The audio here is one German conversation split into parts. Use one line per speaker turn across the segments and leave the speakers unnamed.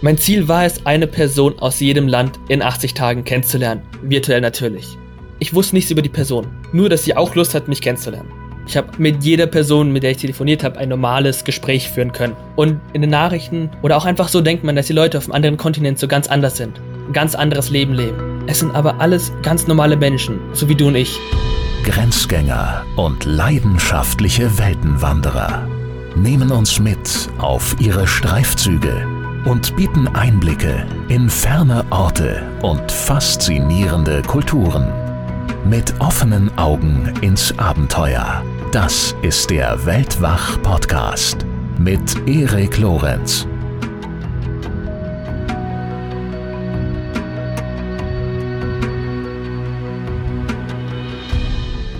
Mein Ziel war es, eine Person aus jedem Land in 80 Tagen kennenzulernen. Virtuell natürlich. Ich wusste nichts über die Person, nur dass sie auch Lust hat, mich kennenzulernen. Ich habe mit jeder Person, mit der ich telefoniert habe, ein normales Gespräch führen können. Und in den Nachrichten oder auch einfach so denkt man, dass die Leute auf einem anderen Kontinent so ganz anders sind. Ein ganz anderes Leben leben. Es sind aber alles ganz normale Menschen, so wie du und ich.
Grenzgänger und leidenschaftliche Weltenwanderer nehmen uns mit auf ihre Streifzüge und bieten Einblicke in ferne Orte und faszinierende Kulturen. Mit offenen Augen ins Abenteuer. Das ist der Weltwach-Podcast mit Erik Lorenz.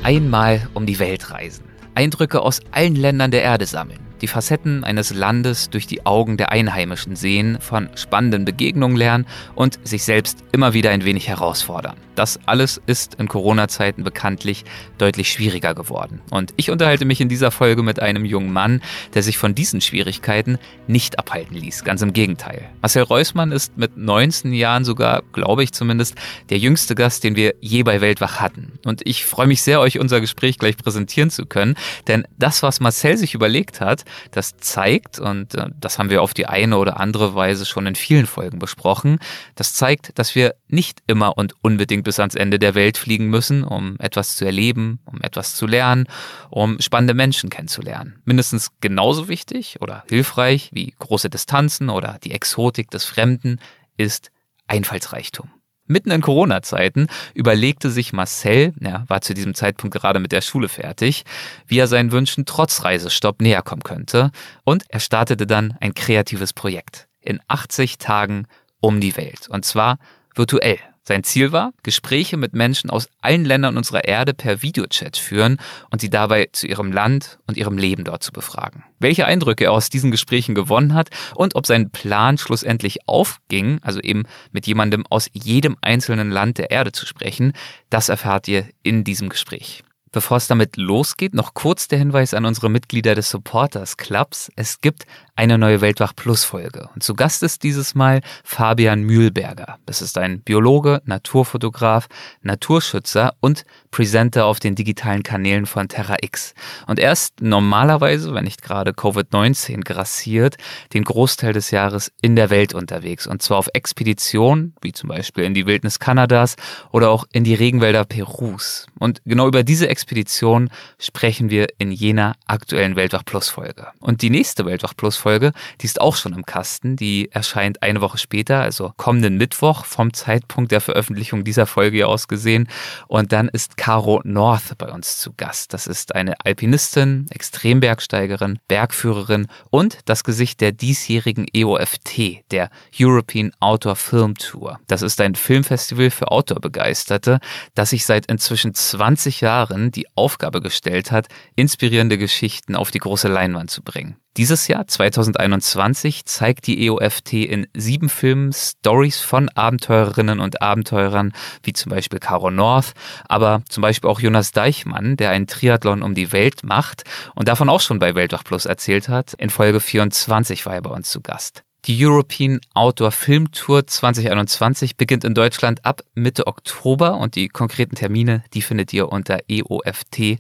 Einmal um die Welt reisen. Eindrücke aus allen Ländern der Erde sammeln die Facetten eines Landes durch die Augen der Einheimischen sehen, von spannenden Begegnungen lernen und sich selbst immer wieder ein wenig herausfordern. Das alles ist in Corona-Zeiten bekanntlich deutlich schwieriger geworden. Und ich unterhalte mich in dieser Folge mit einem jungen Mann, der sich von diesen Schwierigkeiten nicht abhalten ließ. Ganz im Gegenteil. Marcel Reusmann ist mit 19 Jahren sogar, glaube ich zumindest, der jüngste Gast, den wir je bei Weltwach hatten. Und ich freue mich sehr, euch unser Gespräch gleich präsentieren zu können, denn das, was Marcel sich überlegt hat, das zeigt, und äh, das haben wir auf die eine oder andere Weise schon in vielen Folgen besprochen, das zeigt, dass wir nicht immer und unbedingt bis ans Ende der Welt fliegen müssen, um etwas zu erleben, um etwas zu lernen, um spannende Menschen kennenzulernen. Mindestens genauso wichtig oder hilfreich wie große Distanzen oder die Exotik des Fremden ist Einfallsreichtum. Mitten in Corona-Zeiten überlegte sich Marcel, er war zu diesem Zeitpunkt gerade mit der Schule fertig, wie er seinen Wünschen trotz Reisestopp näher kommen könnte und er startete dann ein kreatives Projekt. In 80 Tagen um die Welt. Und zwar virtuell. Sein Ziel war, Gespräche mit Menschen aus allen Ländern unserer Erde per Videochat führen und sie dabei zu ihrem Land und ihrem Leben dort zu befragen. Welche Eindrücke er aus diesen Gesprächen gewonnen hat und ob sein Plan schlussendlich aufging, also eben mit jemandem aus jedem einzelnen Land der Erde zu sprechen, das erfahrt ihr in diesem Gespräch. Bevor es damit losgeht, noch kurz der Hinweis an unsere Mitglieder des Supporters Clubs. Es gibt eine neue Weltwach Plus Folge. Und zu Gast ist dieses Mal Fabian Mühlberger. Das ist ein Biologe, Naturfotograf, Naturschützer und Presenter auf den digitalen Kanälen von Terra X. Und er ist normalerweise, wenn nicht gerade Covid-19 grassiert, den Großteil des Jahres in der Welt unterwegs. Und zwar auf Expeditionen, wie zum Beispiel in die Wildnis Kanadas oder auch in die Regenwälder Perus. Und genau über diese Expedition sprechen wir in jener aktuellen Weltwach Plus Folge. Und die nächste Weltwach Plus Folge, die ist auch schon im Kasten. Die erscheint eine Woche später, also kommenden Mittwoch vom Zeitpunkt der Veröffentlichung dieser Folge aus gesehen. Und dann ist Caro North bei uns zu Gast. Das ist eine Alpinistin, Extrembergsteigerin, Bergführerin und das Gesicht der diesjährigen EOFT, der European Outdoor Film Tour. Das ist ein Filmfestival für Outdoor-Begeisterte, das sich seit inzwischen 20 Jahren die Aufgabe gestellt hat, inspirierende Geschichten auf die große Leinwand zu bringen. Dieses Jahr, 2021, zeigt die EOFT in sieben Filmen Stories von Abenteurerinnen und Abenteurern, wie zum Beispiel Caro North, aber zum Beispiel auch Jonas Deichmann, der einen Triathlon um die Welt macht und davon auch schon bei Weltwach Plus erzählt hat. In Folge 24 war er bei uns zu Gast. Die European Outdoor Film Tour 2021 beginnt in Deutschland ab Mitte Oktober und die konkreten Termine, die findet ihr unter eoft.eu.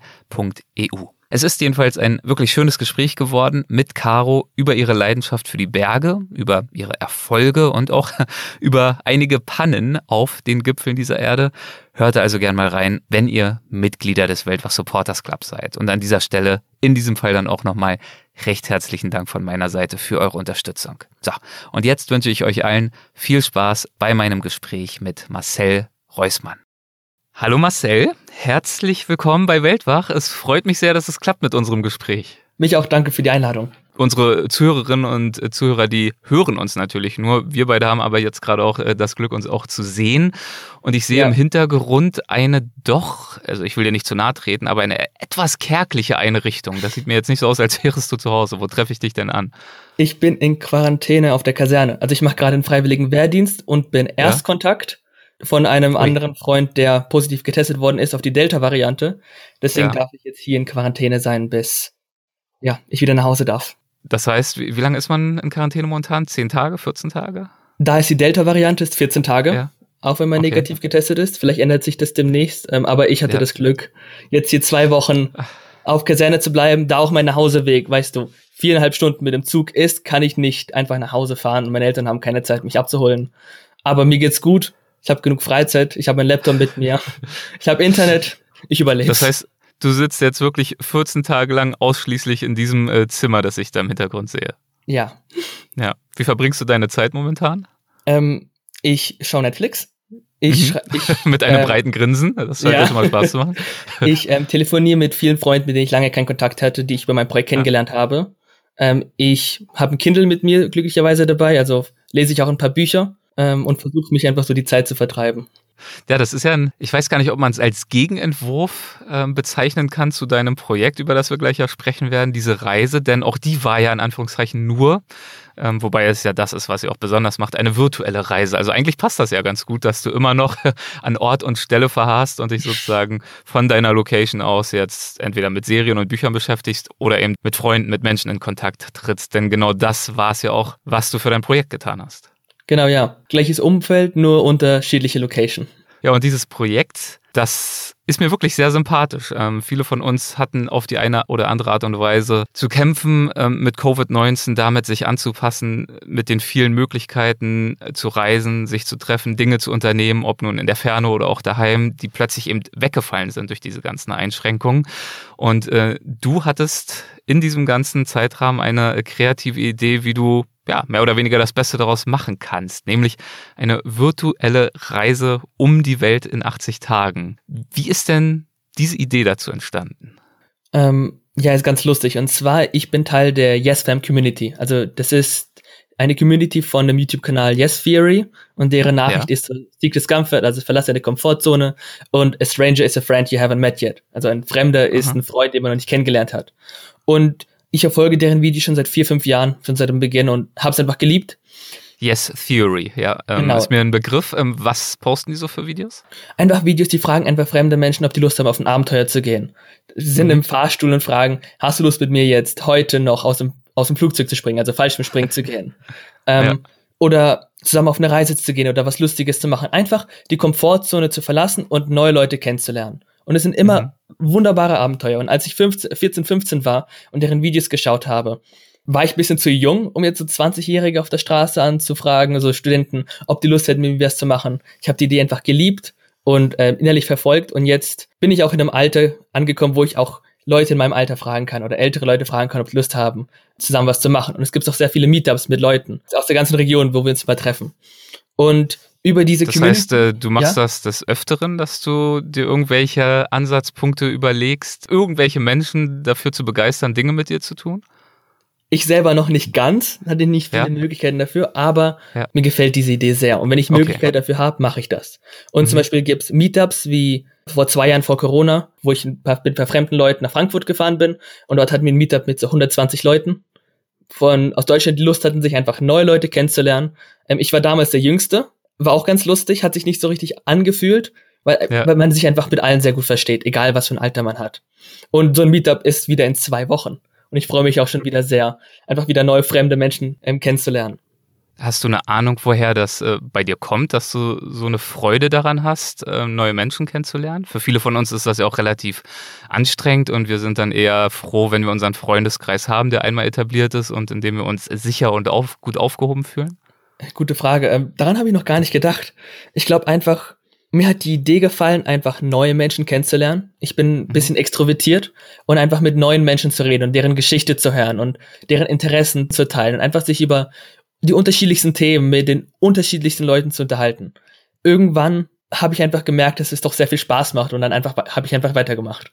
Es ist jedenfalls ein wirklich schönes Gespräch geworden mit Caro über ihre Leidenschaft für die Berge, über ihre Erfolge und auch über einige Pannen auf den Gipfeln dieser Erde. Hört also gern mal rein, wenn ihr Mitglieder des Weltwach Supporters Club seid. Und an dieser Stelle in diesem Fall dann auch nochmal recht herzlichen Dank von meiner Seite für eure Unterstützung. So, und jetzt wünsche ich euch allen viel Spaß bei meinem Gespräch mit Marcel Reusmann. Hallo Marcel, herzlich willkommen bei Weltwach. Es freut mich sehr, dass es klappt mit unserem Gespräch.
Mich auch danke für die Einladung.
Unsere Zuhörerinnen und Zuhörer, die hören uns natürlich nur. Wir beide haben aber jetzt gerade auch äh, das Glück, uns auch zu sehen. Und ich sehe ja. im Hintergrund eine doch, also ich will dir nicht zu nahe treten, aber eine etwas kärgliche Einrichtung. Das sieht mir jetzt nicht so aus, als wärst du zu Hause. Wo treffe ich dich denn an?
Ich bin in Quarantäne auf der Kaserne. Also ich mache gerade einen freiwilligen Wehrdienst und bin Erstkontakt. Ja? Von einem Ui. anderen Freund, der positiv getestet worden ist auf die Delta-Variante. Deswegen ja. darf ich jetzt hier in Quarantäne sein, bis ja, ich wieder nach Hause darf.
Das heißt, wie, wie lange ist man in Quarantäne momentan? Zehn Tage, 14 Tage?
Da ist die Delta-Variante, ist 14 Tage.
Ja.
Auch wenn man
Okay.
negativ getestet ist. Vielleicht ändert sich das demnächst. Ähm, aber ich hatte
Ja.
das Glück, jetzt hier zwei Wochen auf Kaserne zu bleiben. Da auch mein Nachhauseweg, weißt du, viereinhalb Stunden mit dem Zug ist, kann ich nicht einfach nach Hause fahren und meine Eltern haben keine Zeit, mich abzuholen. Aber mir geht's gut. Ich habe genug Freizeit. Ich habe meinen Laptop mit mir. Ich habe Internet. Ich überlebe.
Das heißt, du sitzt jetzt wirklich 14 Tage lang ausschließlich in diesem äh, Zimmer, das ich da im Hintergrund sehe.
ja.
Ja. Wie verbringst du deine Zeit momentan?
Ähm, ich schaue Netflix. Ich,
Mhm.
ich
Mit einem
Ähm,
breiten Grinsen. Das scheint
ja.
ja schon mal Spaß zu machen.
Ich ähm, telefoniere mit vielen Freunden, mit denen ich lange keinen Kontakt hatte, die ich über mein Projekt
Ja.
kennengelernt habe. Ähm, ich habe ein Kindle mit mir glücklicherweise dabei, also lese ich auch ein paar Bücher ähm, und versuche mich einfach so die Zeit zu vertreiben.
Ja, das ist ja ein, ich weiß gar nicht, ob man es als Gegenentwurf ähm, bezeichnen kann zu deinem Projekt, über das wir gleich ja sprechen werden, diese Reise, denn auch die war ja in Anführungszeichen nur, ähm, wobei es ja das ist, was sie auch besonders macht, eine virtuelle Reise. Also eigentlich passt das ja ganz gut, dass du immer noch an Ort und Stelle verharrst und dich sozusagen von deiner Location aus jetzt entweder mit Serien und Büchern beschäftigst oder eben mit Freunden, mit Menschen in Kontakt trittst. Denn genau das war es ja auch, was du für dein Projekt getan hast.
Genau, ja. Gleiches Umfeld, nur unterschiedliche Location.
Ja, und dieses Projekt, das ist mir wirklich sehr sympathisch. Ähm, viele von uns hatten auf die eine oder andere Art und Weise zu kämpfen, ähm, mit Covid-19 damit sich anzupassen, mit den vielen Möglichkeiten äh, zu reisen, sich zu treffen, Dinge zu unternehmen, ob nun in der Ferne oder auch daheim, die plötzlich eben weggefallen sind durch diese ganzen Einschränkungen. Und äh, du hattest in diesem ganzen Zeitrahmen eine kreative Idee, wie du ja, mehr oder weniger das Beste daraus machen kannst, nämlich eine virtuelle Reise um die Welt in 80 Tagen. Wie ist denn diese Idee dazu entstanden?
Ähm, ja, ist ganz lustig. Und zwar, ich bin Teil der YesFam Community. Also das ist eine Community von dem YouTube-Kanal Yes Theory und deren Nachricht
Ja.
ist Seek Discomfort, also verlasse deine Komfortzone und a stranger is a friend you haven't met yet. Also ein Fremder ist
Aha.
ein Freund, den man noch nicht kennengelernt hat. Und ich verfolge deren Videos schon seit vier, fünf Jahren, schon seit dem Beginn und habe es einfach geliebt.
Yes Theory, ja, ähm,
Genau.
ist mir ein Begriff. Ähm, was posten die so für Videos?
Einfach Videos, die fragen einfach fremde Menschen, ob die Lust haben, auf ein Abenteuer zu gehen. Sie sind
Mhm.
im Fahrstuhl und fragen, hast du Lust mit mir jetzt heute noch aus dem, aus dem Flugzeug zu springen, also Fallschirmspringen zu gehen? Ähm,
Ja.
Oder zusammen auf eine Reise zu gehen oder was Lustiges zu machen. Einfach die Komfortzone zu verlassen und neue Leute kennenzulernen. Und es sind immer wunderbare Abenteuer. Und als ich 15, 14, 15 war und deren Videos geschaut habe, war ich ein bisschen zu jung, um jetzt so 20-Jährige auf der Straße anzufragen, so Studenten, ob die Lust hätten, mit mir was zu machen. Ich habe die Idee einfach geliebt und äh, innerlich verfolgt und jetzt bin ich auch in einem Alter angekommen, wo ich auch Leute in meinem Alter fragen kann oder ältere Leute fragen kann, ob sie Lust haben, zusammen was zu machen. Und es gibt auch sehr viele Meetups mit Leuten aus der ganzen Region, wo wir uns mal treffen. Und über diese
Das heißt, äh, du machst
Ja?
das des Öfteren, dass du dir irgendwelche Ansatzpunkte überlegst, irgendwelche Menschen dafür zu begeistern, Dinge mit dir zu tun?
Ich selber noch nicht ganz, hatte nicht viele
Ja.
Möglichkeiten dafür, aber
Ja.
mir gefällt diese Idee sehr. Und wenn ich
Okay.
Möglichkeit dafür habe, mache ich das. Und
Mhm.
zum Beispiel gibt's Meetups wie vor zwei Jahren vor Corona, wo ich ein paar, mit ein paar fremden Leuten nach Frankfurt gefahren bin und dort hatten wir ein Meetup mit so 120 Leuten von aus Deutschland, die Lust hatten, sich einfach neue Leute kennenzulernen. Ähm, ich war damals der Jüngste, war auch ganz lustig, hat sich nicht so richtig angefühlt, weil,
Ja.
weil man sich einfach mit allen sehr gut versteht, egal was für ein Alter man hat. Und so ein Meetup ist wieder in zwei Wochen. Und ich freue mich auch schon wieder sehr, einfach wieder neue fremde Menschen ähm, kennenzulernen.
Hast du eine Ahnung, woher das äh, bei dir kommt, dass du so eine Freude daran hast, äh, neue Menschen kennenzulernen? Für viele von uns ist das ja auch relativ anstrengend und wir sind dann eher froh, wenn wir unseren Freundeskreis haben, der einmal etabliert ist und in dem wir uns sicher und auf, gut aufgehoben fühlen.
Gute Frage. Ähm, daran habe ich noch gar nicht gedacht. Ich glaube einfach, mir hat die Idee gefallen, einfach neue Menschen kennenzulernen. Ich bin ein bisschen extrovertiert und einfach mit neuen Menschen zu reden und deren Geschichte zu hören und deren Interessen zu teilen und einfach sich über die unterschiedlichsten Themen mit den unterschiedlichsten Leuten zu unterhalten. Irgendwann habe ich einfach gemerkt, dass es doch sehr viel Spaß macht und dann einfach habe ich einfach weitergemacht.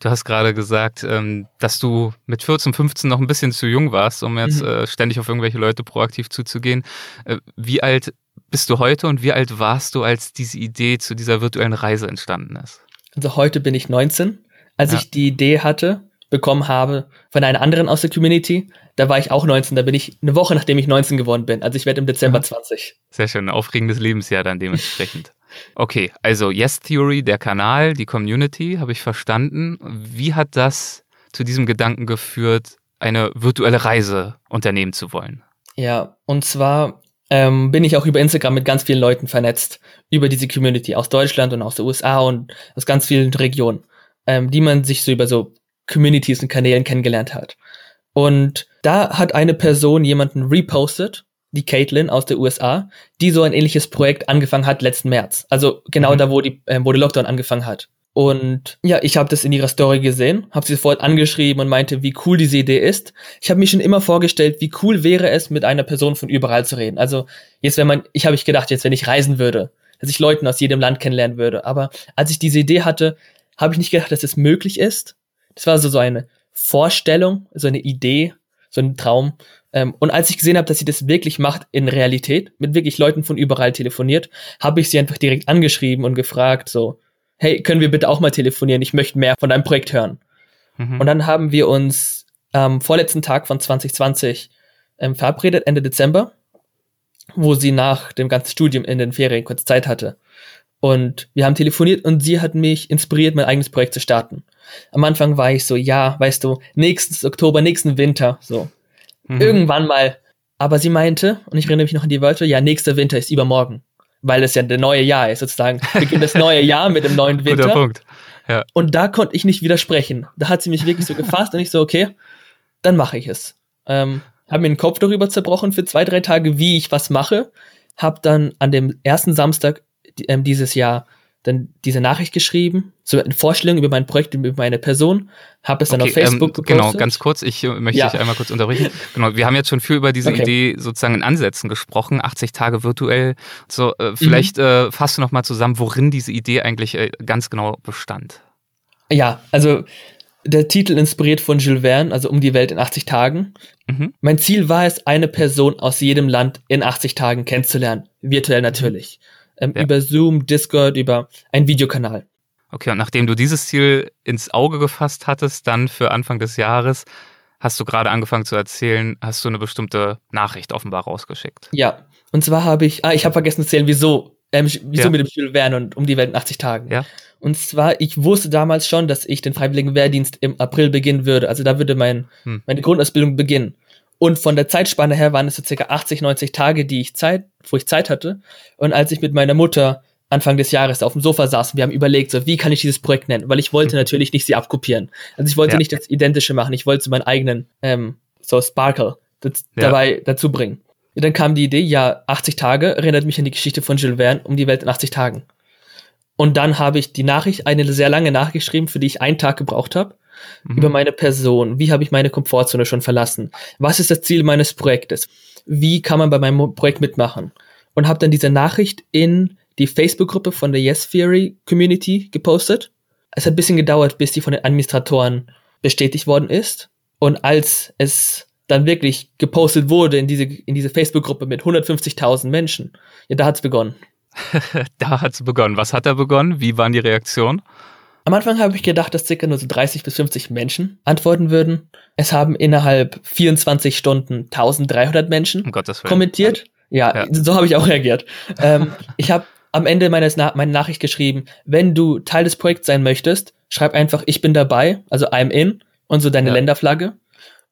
Du hast gerade gesagt, ähm, dass du mit 14, 15 noch ein bisschen zu jung warst, um jetzt
Mhm.
äh, ständig auf irgendwelche Leute proaktiv zuzugehen. Äh, Wie alt bist du heute und wie alt warst du, als diese Idee zu dieser virtuellen Reise entstanden ist?
Also heute bin ich 19. Als
Ja.
ich die Idee hatte, bekommen habe von einer anderen aus der Community, da war ich auch 19. Da bin ich eine Woche, nachdem ich 19 geworden bin. Also ich werde im Dezember
Aha.
20.
Sehr schön, ein aufregendes Lebensjahr dann dementsprechend. Okay, also Yes Theory, der Kanal, die Community, habe ich verstanden. Wie hat das zu diesem Gedanken geführt, eine virtuelle Reise unternehmen zu wollen.
Ja, und zwar ähm, bin ich auch über Instagram mit ganz vielen Leuten vernetzt, über diese Community aus Deutschland und aus den USA und aus ganz vielen Regionen, ähm, die man sich so über so Communities und Kanälen kennengelernt hat. Und da hat eine Person jemanden repostet, die Caitlin aus der USA, die so ein ähnliches Projekt angefangen hat letzten März. Also genau mhm. da, wo, die, äh, wo der Lockdown angefangen hat. Und ja, ich habe das in ihrer Story gesehen, habe sie sofort angeschrieben und meinte, wie cool diese Idee ist. Ich habe mir schon immer vorgestellt, wie cool wäre es, mit einer Person von überall zu reden. Also jetzt, wenn man, ich habe ich gedacht, jetzt, wenn ich reisen würde, dass ich Leuten aus jedem Land kennenlernen würde. Aber als ich diese Idee hatte, habe ich nicht gedacht, dass es möglich ist. Das war so, so eine Vorstellung, so eine Idee, so ein Traum. Ähm, und als ich gesehen habe, dass sie das wirklich macht in Realität, mit wirklich Leuten von überall telefoniert, habe ich sie einfach direkt angeschrieben und gefragt, so, hey, können wir bitte auch mal telefonieren? Ich möchte mehr von deinem Projekt hören. Mhm. Und dann haben wir uns am vorletzten Tag von 2020 ähm, verabredet, Ende Dezember, wo sie nach dem ganzen Studium in den Ferien kurz Zeit hatte. Und wir haben telefoniert und sie hat mich inspiriert, mein eigenes Projekt zu starten. Am Anfang war ich so, ja, weißt du, nächstes Oktober, nächsten Winter, so. Mhm. Irgendwann mal. Aber sie meinte, und ich erinnere mich noch an die Wörter, ja, nächster Winter ist übermorgen weil es ja der neue Jahr ist, sozusagen. Beginnt das neue Jahr mit dem neuen Winter. Guter Punkt. Ja. Und da konnte ich nicht widersprechen. Da hat sie mich wirklich so gefasst und ich so, okay, dann mache ich es. Ähm, habe mir den Kopf darüber zerbrochen für zwei, drei Tage, wie ich was mache. Hab dann an dem ersten Samstag ähm, dieses Jahr dann diese Nachricht geschrieben, so eine Vorstellung über mein Projekt, über meine Person, habe es dann okay, auf Facebook
ähm, Genau, ganz kurz, ich äh, möchte ja. dich einmal kurz unterbrechen. Genau, wir haben jetzt schon viel über diese okay. Idee sozusagen in Ansätzen gesprochen, 80 Tage virtuell. So, äh, vielleicht mhm. äh, fasst du noch mal zusammen, worin diese Idee eigentlich äh, ganz genau bestand.
Ja, also der Titel inspiriert von Jules Verne, also um die Welt in 80 Tagen. Mhm. Mein Ziel war es, eine Person aus jedem Land in 80 Tagen kennenzulernen, virtuell natürlich. Mhm ähm, ja. über Zoom, Discord, über einen Videokanal.
Okay, und nachdem du dieses Ziel ins Auge gefasst hattest, dann für Anfang des Jahres, hast du gerade angefangen zu erzählen, hast du eine bestimmte Nachricht offenbar rausgeschickt.
Ja, und zwar habe ich, ah, ich habe vergessen zu erzählen, wieso, ähm, wieso ja. mit dem Spiel Wehren und um die Welt in 80 Tagen. Ja. Und zwar, ich wusste damals schon, dass ich den Freiwilligen Wehrdienst im April beginnen würde. Also da würde mein, hm. meine Grundausbildung beginnen. Und von der Zeitspanne her waren es so circa 80, 90 Tage, die ich Zeit, wo ich Zeit hatte. Und als ich mit meiner Mutter Anfang des Jahres auf dem Sofa saß wir haben überlegt, so, wie kann ich dieses Projekt nennen? Weil ich wollte mhm. natürlich nicht sie abkopieren. Also ich wollte ja. nicht das Identische machen, ich wollte so meinen eigenen, ähm, so Sparkle das, ja. dabei dazu bringen. Und dann kam die Idee, ja, 80 Tage erinnert mich an die Geschichte von Jules Verne um die Welt in 80 Tagen. Und dann habe ich die Nachricht, eine sehr lange Nachgeschrieben, für die ich einen Tag gebraucht habe mhm. über meine Person. Wie habe ich meine Komfortzone schon verlassen? Was ist das Ziel meines Projektes? Wie kann man bei meinem Projekt mitmachen? Und habe dann diese Nachricht in die Facebook-Gruppe von der Yes Theory Community gepostet. Es hat ein bisschen gedauert, bis die von den Administratoren bestätigt worden ist. Und als es dann wirklich gepostet wurde in diese, in diese Facebook-Gruppe mit 150.000 Menschen, ja, da hat's begonnen.
da hat's begonnen. Was hat da begonnen? Wie waren die Reaktionen?
Am Anfang habe ich gedacht, dass circa nur so 30 bis 50 Menschen antworten würden. Es haben innerhalb 24 Stunden 1300 Menschen um kommentiert. Ja, ja, so habe ich auch reagiert. ähm, ich habe am Ende meines Na meiner Nachricht geschrieben, wenn du Teil des Projekts sein möchtest, schreib einfach, ich bin dabei, also I'm in und so deine ja. Länderflagge.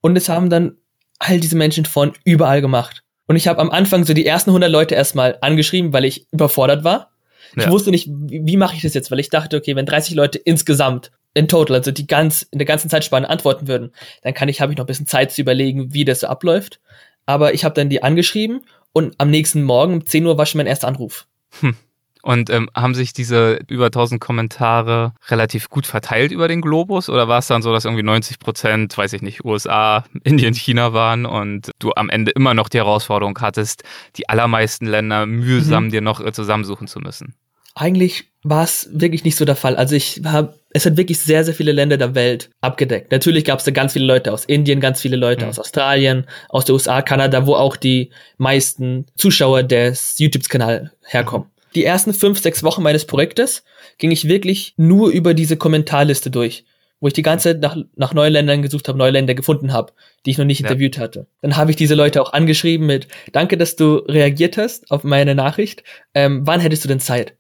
Und es haben dann all diese Menschen von überall gemacht. Und ich habe am Anfang so die ersten 100 Leute erstmal angeschrieben, weil ich überfordert war. Ich wusste nicht, wie, wie mache ich das jetzt, weil ich dachte, okay, wenn 30 Leute insgesamt in total, also die ganz in der ganzen Zeitspanne antworten würden, dann kann ich habe ich noch ein bisschen Zeit zu überlegen, wie das so abläuft. Aber ich habe dann die angeschrieben und am nächsten Morgen um 10 Uhr war schon mein erster Anruf. Hm.
Und ähm, haben sich diese über 1000 Kommentare relativ gut verteilt über den Globus oder war es dann so, dass irgendwie 90 Prozent, weiß ich nicht, USA, Indien, China waren und du am Ende immer noch die Herausforderung hattest, die allermeisten Länder mühsam mhm. dir noch äh, zusammensuchen zu müssen?
Eigentlich war es wirklich nicht so der Fall. Also ich habe, es hat wirklich sehr, sehr viele Länder der Welt abgedeckt. Natürlich gab es da ganz viele Leute aus Indien, ganz viele Leute mhm. aus Australien, aus der USA, Kanada, wo auch die meisten Zuschauer des YouTube-Kanals herkommen. Die ersten fünf, sechs Wochen meines Projektes ging ich wirklich nur über diese Kommentarliste durch wo ich die ganze Zeit nach, nach neuen Ländern gesucht habe, neue Länder gefunden habe, die ich noch nicht ja. interviewt hatte. Dann habe ich diese Leute auch angeschrieben mit, danke, dass du reagiert hast auf meine Nachricht. Ähm, wann hättest du denn Zeit?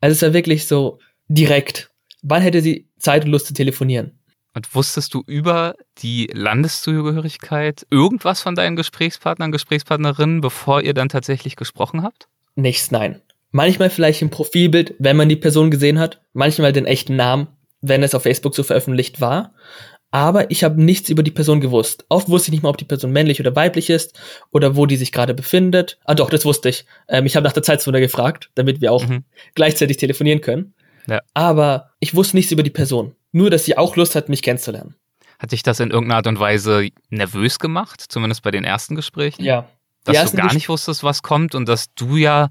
Also es war wirklich so direkt. Wann hätte sie Zeit und Lust zu telefonieren?
Und wusstest du über die Landeszugehörigkeit irgendwas von deinen Gesprächspartnern, Gesprächspartnerinnen, bevor ihr dann tatsächlich gesprochen habt?
Nichts, nein. Manchmal vielleicht im Profilbild, wenn man die Person gesehen hat, manchmal den echten Namen, wenn es auf Facebook so veröffentlicht war. Aber ich habe nichts über die Person gewusst. Oft wusste ich nicht mal, ob die Person männlich oder weiblich ist oder wo die sich gerade befindet. Ah doch, das wusste ich. Ähm, ich habe nach der Zeitzone gefragt, damit wir auch mhm. gleichzeitig telefonieren können. Ja. Aber ich wusste nichts über die Person. Nur, dass sie auch Lust hat, mich kennenzulernen.
Hat dich das in irgendeiner Art und Weise nervös gemacht? Zumindest bei den ersten Gesprächen?
Ja.
Dass du gar nicht wusstest, was kommt und dass du ja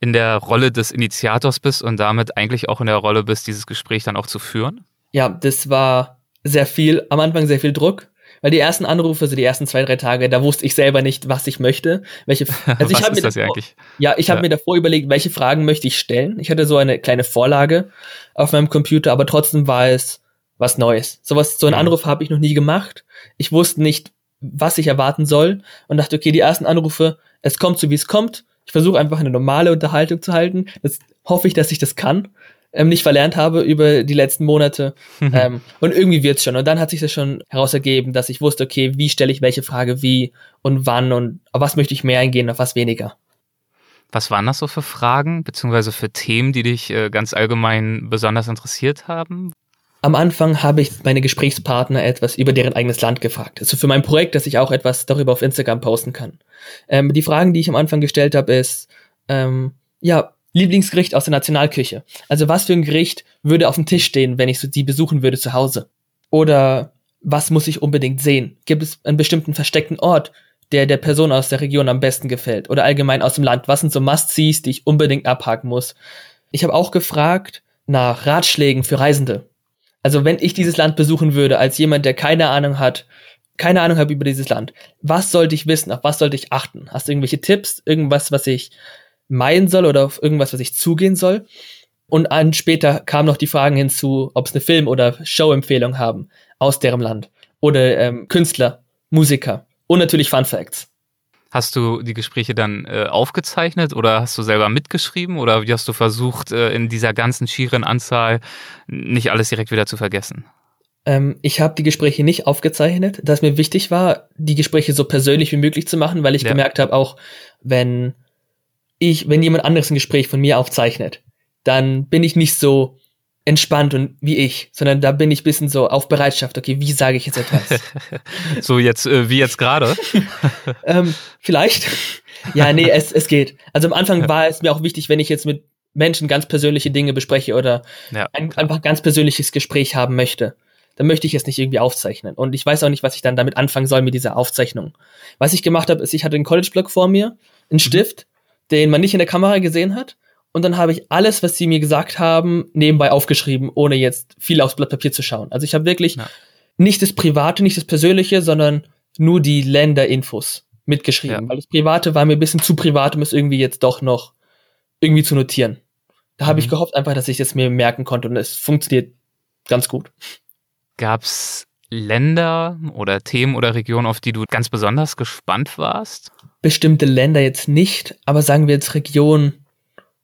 in der Rolle des Initiators bist und damit eigentlich auch in der Rolle bist, dieses Gespräch dann auch zu führen?
Ja, das war sehr viel, am Anfang sehr viel Druck. Weil die ersten Anrufe, also die ersten zwei, drei Tage, da wusste ich selber nicht, was ich möchte. Welche,
also
ich
habe
mir,
davor,
ja, ich habe mir davor überlegt, welche Fragen möchte ich stellen. Ich hatte so eine kleine Vorlage auf meinem Computer, aber trotzdem war es was Neues. Sowas, so einen mhm. Anruf habe ich noch nie gemacht. Ich wusste nicht, was ich erwarten soll und dachte, okay, die ersten Anrufe, es kommt so wie es kommt. Ich versuche einfach eine normale Unterhaltung zu halten. Das hoffe ich, dass ich das kann ähm, nicht verlernt habe über die letzten Monate. Mhm. Ähm, und irgendwie wird's schon. Und dann hat sich das schon heraus ergeben, dass ich wusste, okay, wie stelle ich welche Frage wie und wann und auf was möchte ich mehr eingehen, auf was weniger.
Was waren das so für Fragen, beziehungsweise für Themen, die dich äh, ganz allgemein besonders interessiert haben?
Am Anfang habe ich meine Gesprächspartner etwas über deren eigenes Land gefragt. Also für mein Projekt, dass ich auch etwas darüber auf Instagram posten kann. Ähm, die Fragen, die ich am Anfang gestellt habe, ist, ähm, ja, Lieblingsgericht aus der Nationalküche. Also was für ein Gericht würde auf dem Tisch stehen, wenn ich so die besuchen würde zu Hause? Oder was muss ich unbedingt sehen? Gibt es einen bestimmten versteckten Ort, der der Person aus der Region am besten gefällt? Oder allgemein aus dem Land? Was sind so Must-Sees, die ich unbedingt abhaken muss? Ich habe auch gefragt nach Ratschlägen für Reisende. Also wenn ich dieses Land besuchen würde, als jemand, der keine Ahnung hat, keine Ahnung habe über dieses Land, was sollte ich wissen? Auf was sollte ich achten? Hast du irgendwelche Tipps? Irgendwas, was ich meiden soll oder auf irgendwas, was ich zugehen soll. Und an später kamen noch die Fragen hinzu, ob es eine Film- oder Show-Empfehlung haben aus deren Land. Oder ähm, Künstler, Musiker und natürlich Fun Facts.
Hast du die Gespräche dann äh, aufgezeichnet oder hast du selber mitgeschrieben oder wie hast du versucht, äh, in dieser ganzen schieren Anzahl nicht alles direkt wieder zu vergessen?
Ähm, ich habe die Gespräche nicht aufgezeichnet, da es mir wichtig war, die Gespräche so persönlich wie möglich zu machen, weil ich ja. gemerkt habe, auch wenn ich, wenn jemand anderes ein Gespräch von mir aufzeichnet, dann bin ich nicht so entspannt und wie ich, sondern da bin ich bisschen so auf Bereitschaft. Okay, wie sage ich jetzt etwas?
so jetzt äh, wie jetzt gerade?
ähm, vielleicht. Ja, nee, es, es geht. Also am Anfang war es mir auch wichtig, wenn ich jetzt mit Menschen ganz persönliche Dinge bespreche oder ja, ein, einfach ganz persönliches Gespräch haben möchte, dann möchte ich es nicht irgendwie aufzeichnen. Und ich weiß auch nicht, was ich dann damit anfangen soll mit dieser Aufzeichnung. Was ich gemacht habe, ist, ich hatte einen College-Blog vor mir, einen mhm. Stift den man nicht in der Kamera gesehen hat. Und dann habe ich alles, was sie mir gesagt haben, nebenbei aufgeschrieben, ohne jetzt viel aufs Blatt Papier zu schauen. Also ich habe wirklich ja. nicht das Private, nicht das Persönliche, sondern nur die Länderinfos mitgeschrieben. Ja. Weil das Private war mir ein bisschen zu privat, um es irgendwie jetzt doch noch irgendwie zu notieren. Da habe mhm. ich gehofft einfach, dass ich das mir merken konnte und es funktioniert ganz gut.
Gab's Länder oder Themen oder Regionen, auf die du ganz besonders gespannt warst?
bestimmte Länder jetzt nicht, aber sagen wir jetzt Regionen,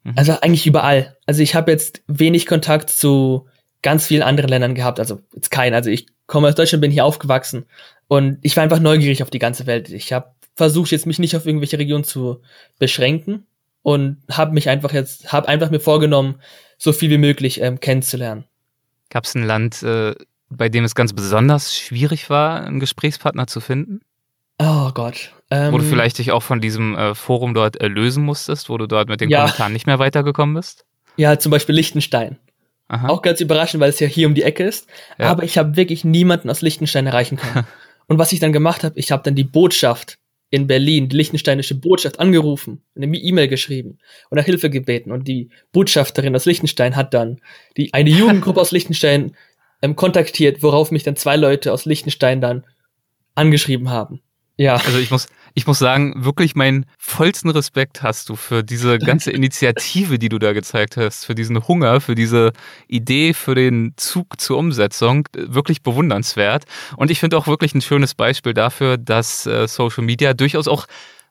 mhm. also eigentlich überall. Also ich habe jetzt wenig Kontakt zu ganz vielen anderen Ländern gehabt, also jetzt kein. Also ich komme aus Deutschland, bin hier aufgewachsen und ich war einfach neugierig auf die ganze Welt. Ich habe versucht jetzt mich nicht auf irgendwelche Regionen zu beschränken und habe mich einfach jetzt, habe einfach mir vorgenommen, so viel wie möglich ähm, kennenzulernen.
Gab es ein Land, äh, bei dem es ganz besonders schwierig war, einen Gesprächspartner zu finden?
Oh Gott.
Ähm, wo du vielleicht dich auch von diesem äh, Forum dort erlösen musstest, wo du dort mit den ja. Kommentaren nicht mehr weitergekommen bist?
Ja, zum Beispiel Liechtenstein. Aha. Auch ganz überraschend, weil es ja hier um die Ecke ist. Ja. Aber ich habe wirklich niemanden aus Liechtenstein erreichen können. Und was ich dann gemacht habe, ich habe dann die Botschaft in Berlin, die liechtensteinische Botschaft, angerufen, eine E-Mail geschrieben und nach Hilfe gebeten. Und die Botschafterin aus Liechtenstein hat dann die, eine Jugendgruppe aus Liechtenstein ähm, kontaktiert, worauf mich dann zwei Leute aus Liechtenstein dann angeschrieben haben.
Ja. Also ich muss, ich muss sagen, wirklich meinen vollsten Respekt hast du für diese ganze Initiative, die du da gezeigt hast, für diesen Hunger, für diese Idee, für den Zug zur Umsetzung. Wirklich bewundernswert. Und ich finde auch wirklich ein schönes Beispiel dafür, dass äh, Social Media durchaus auch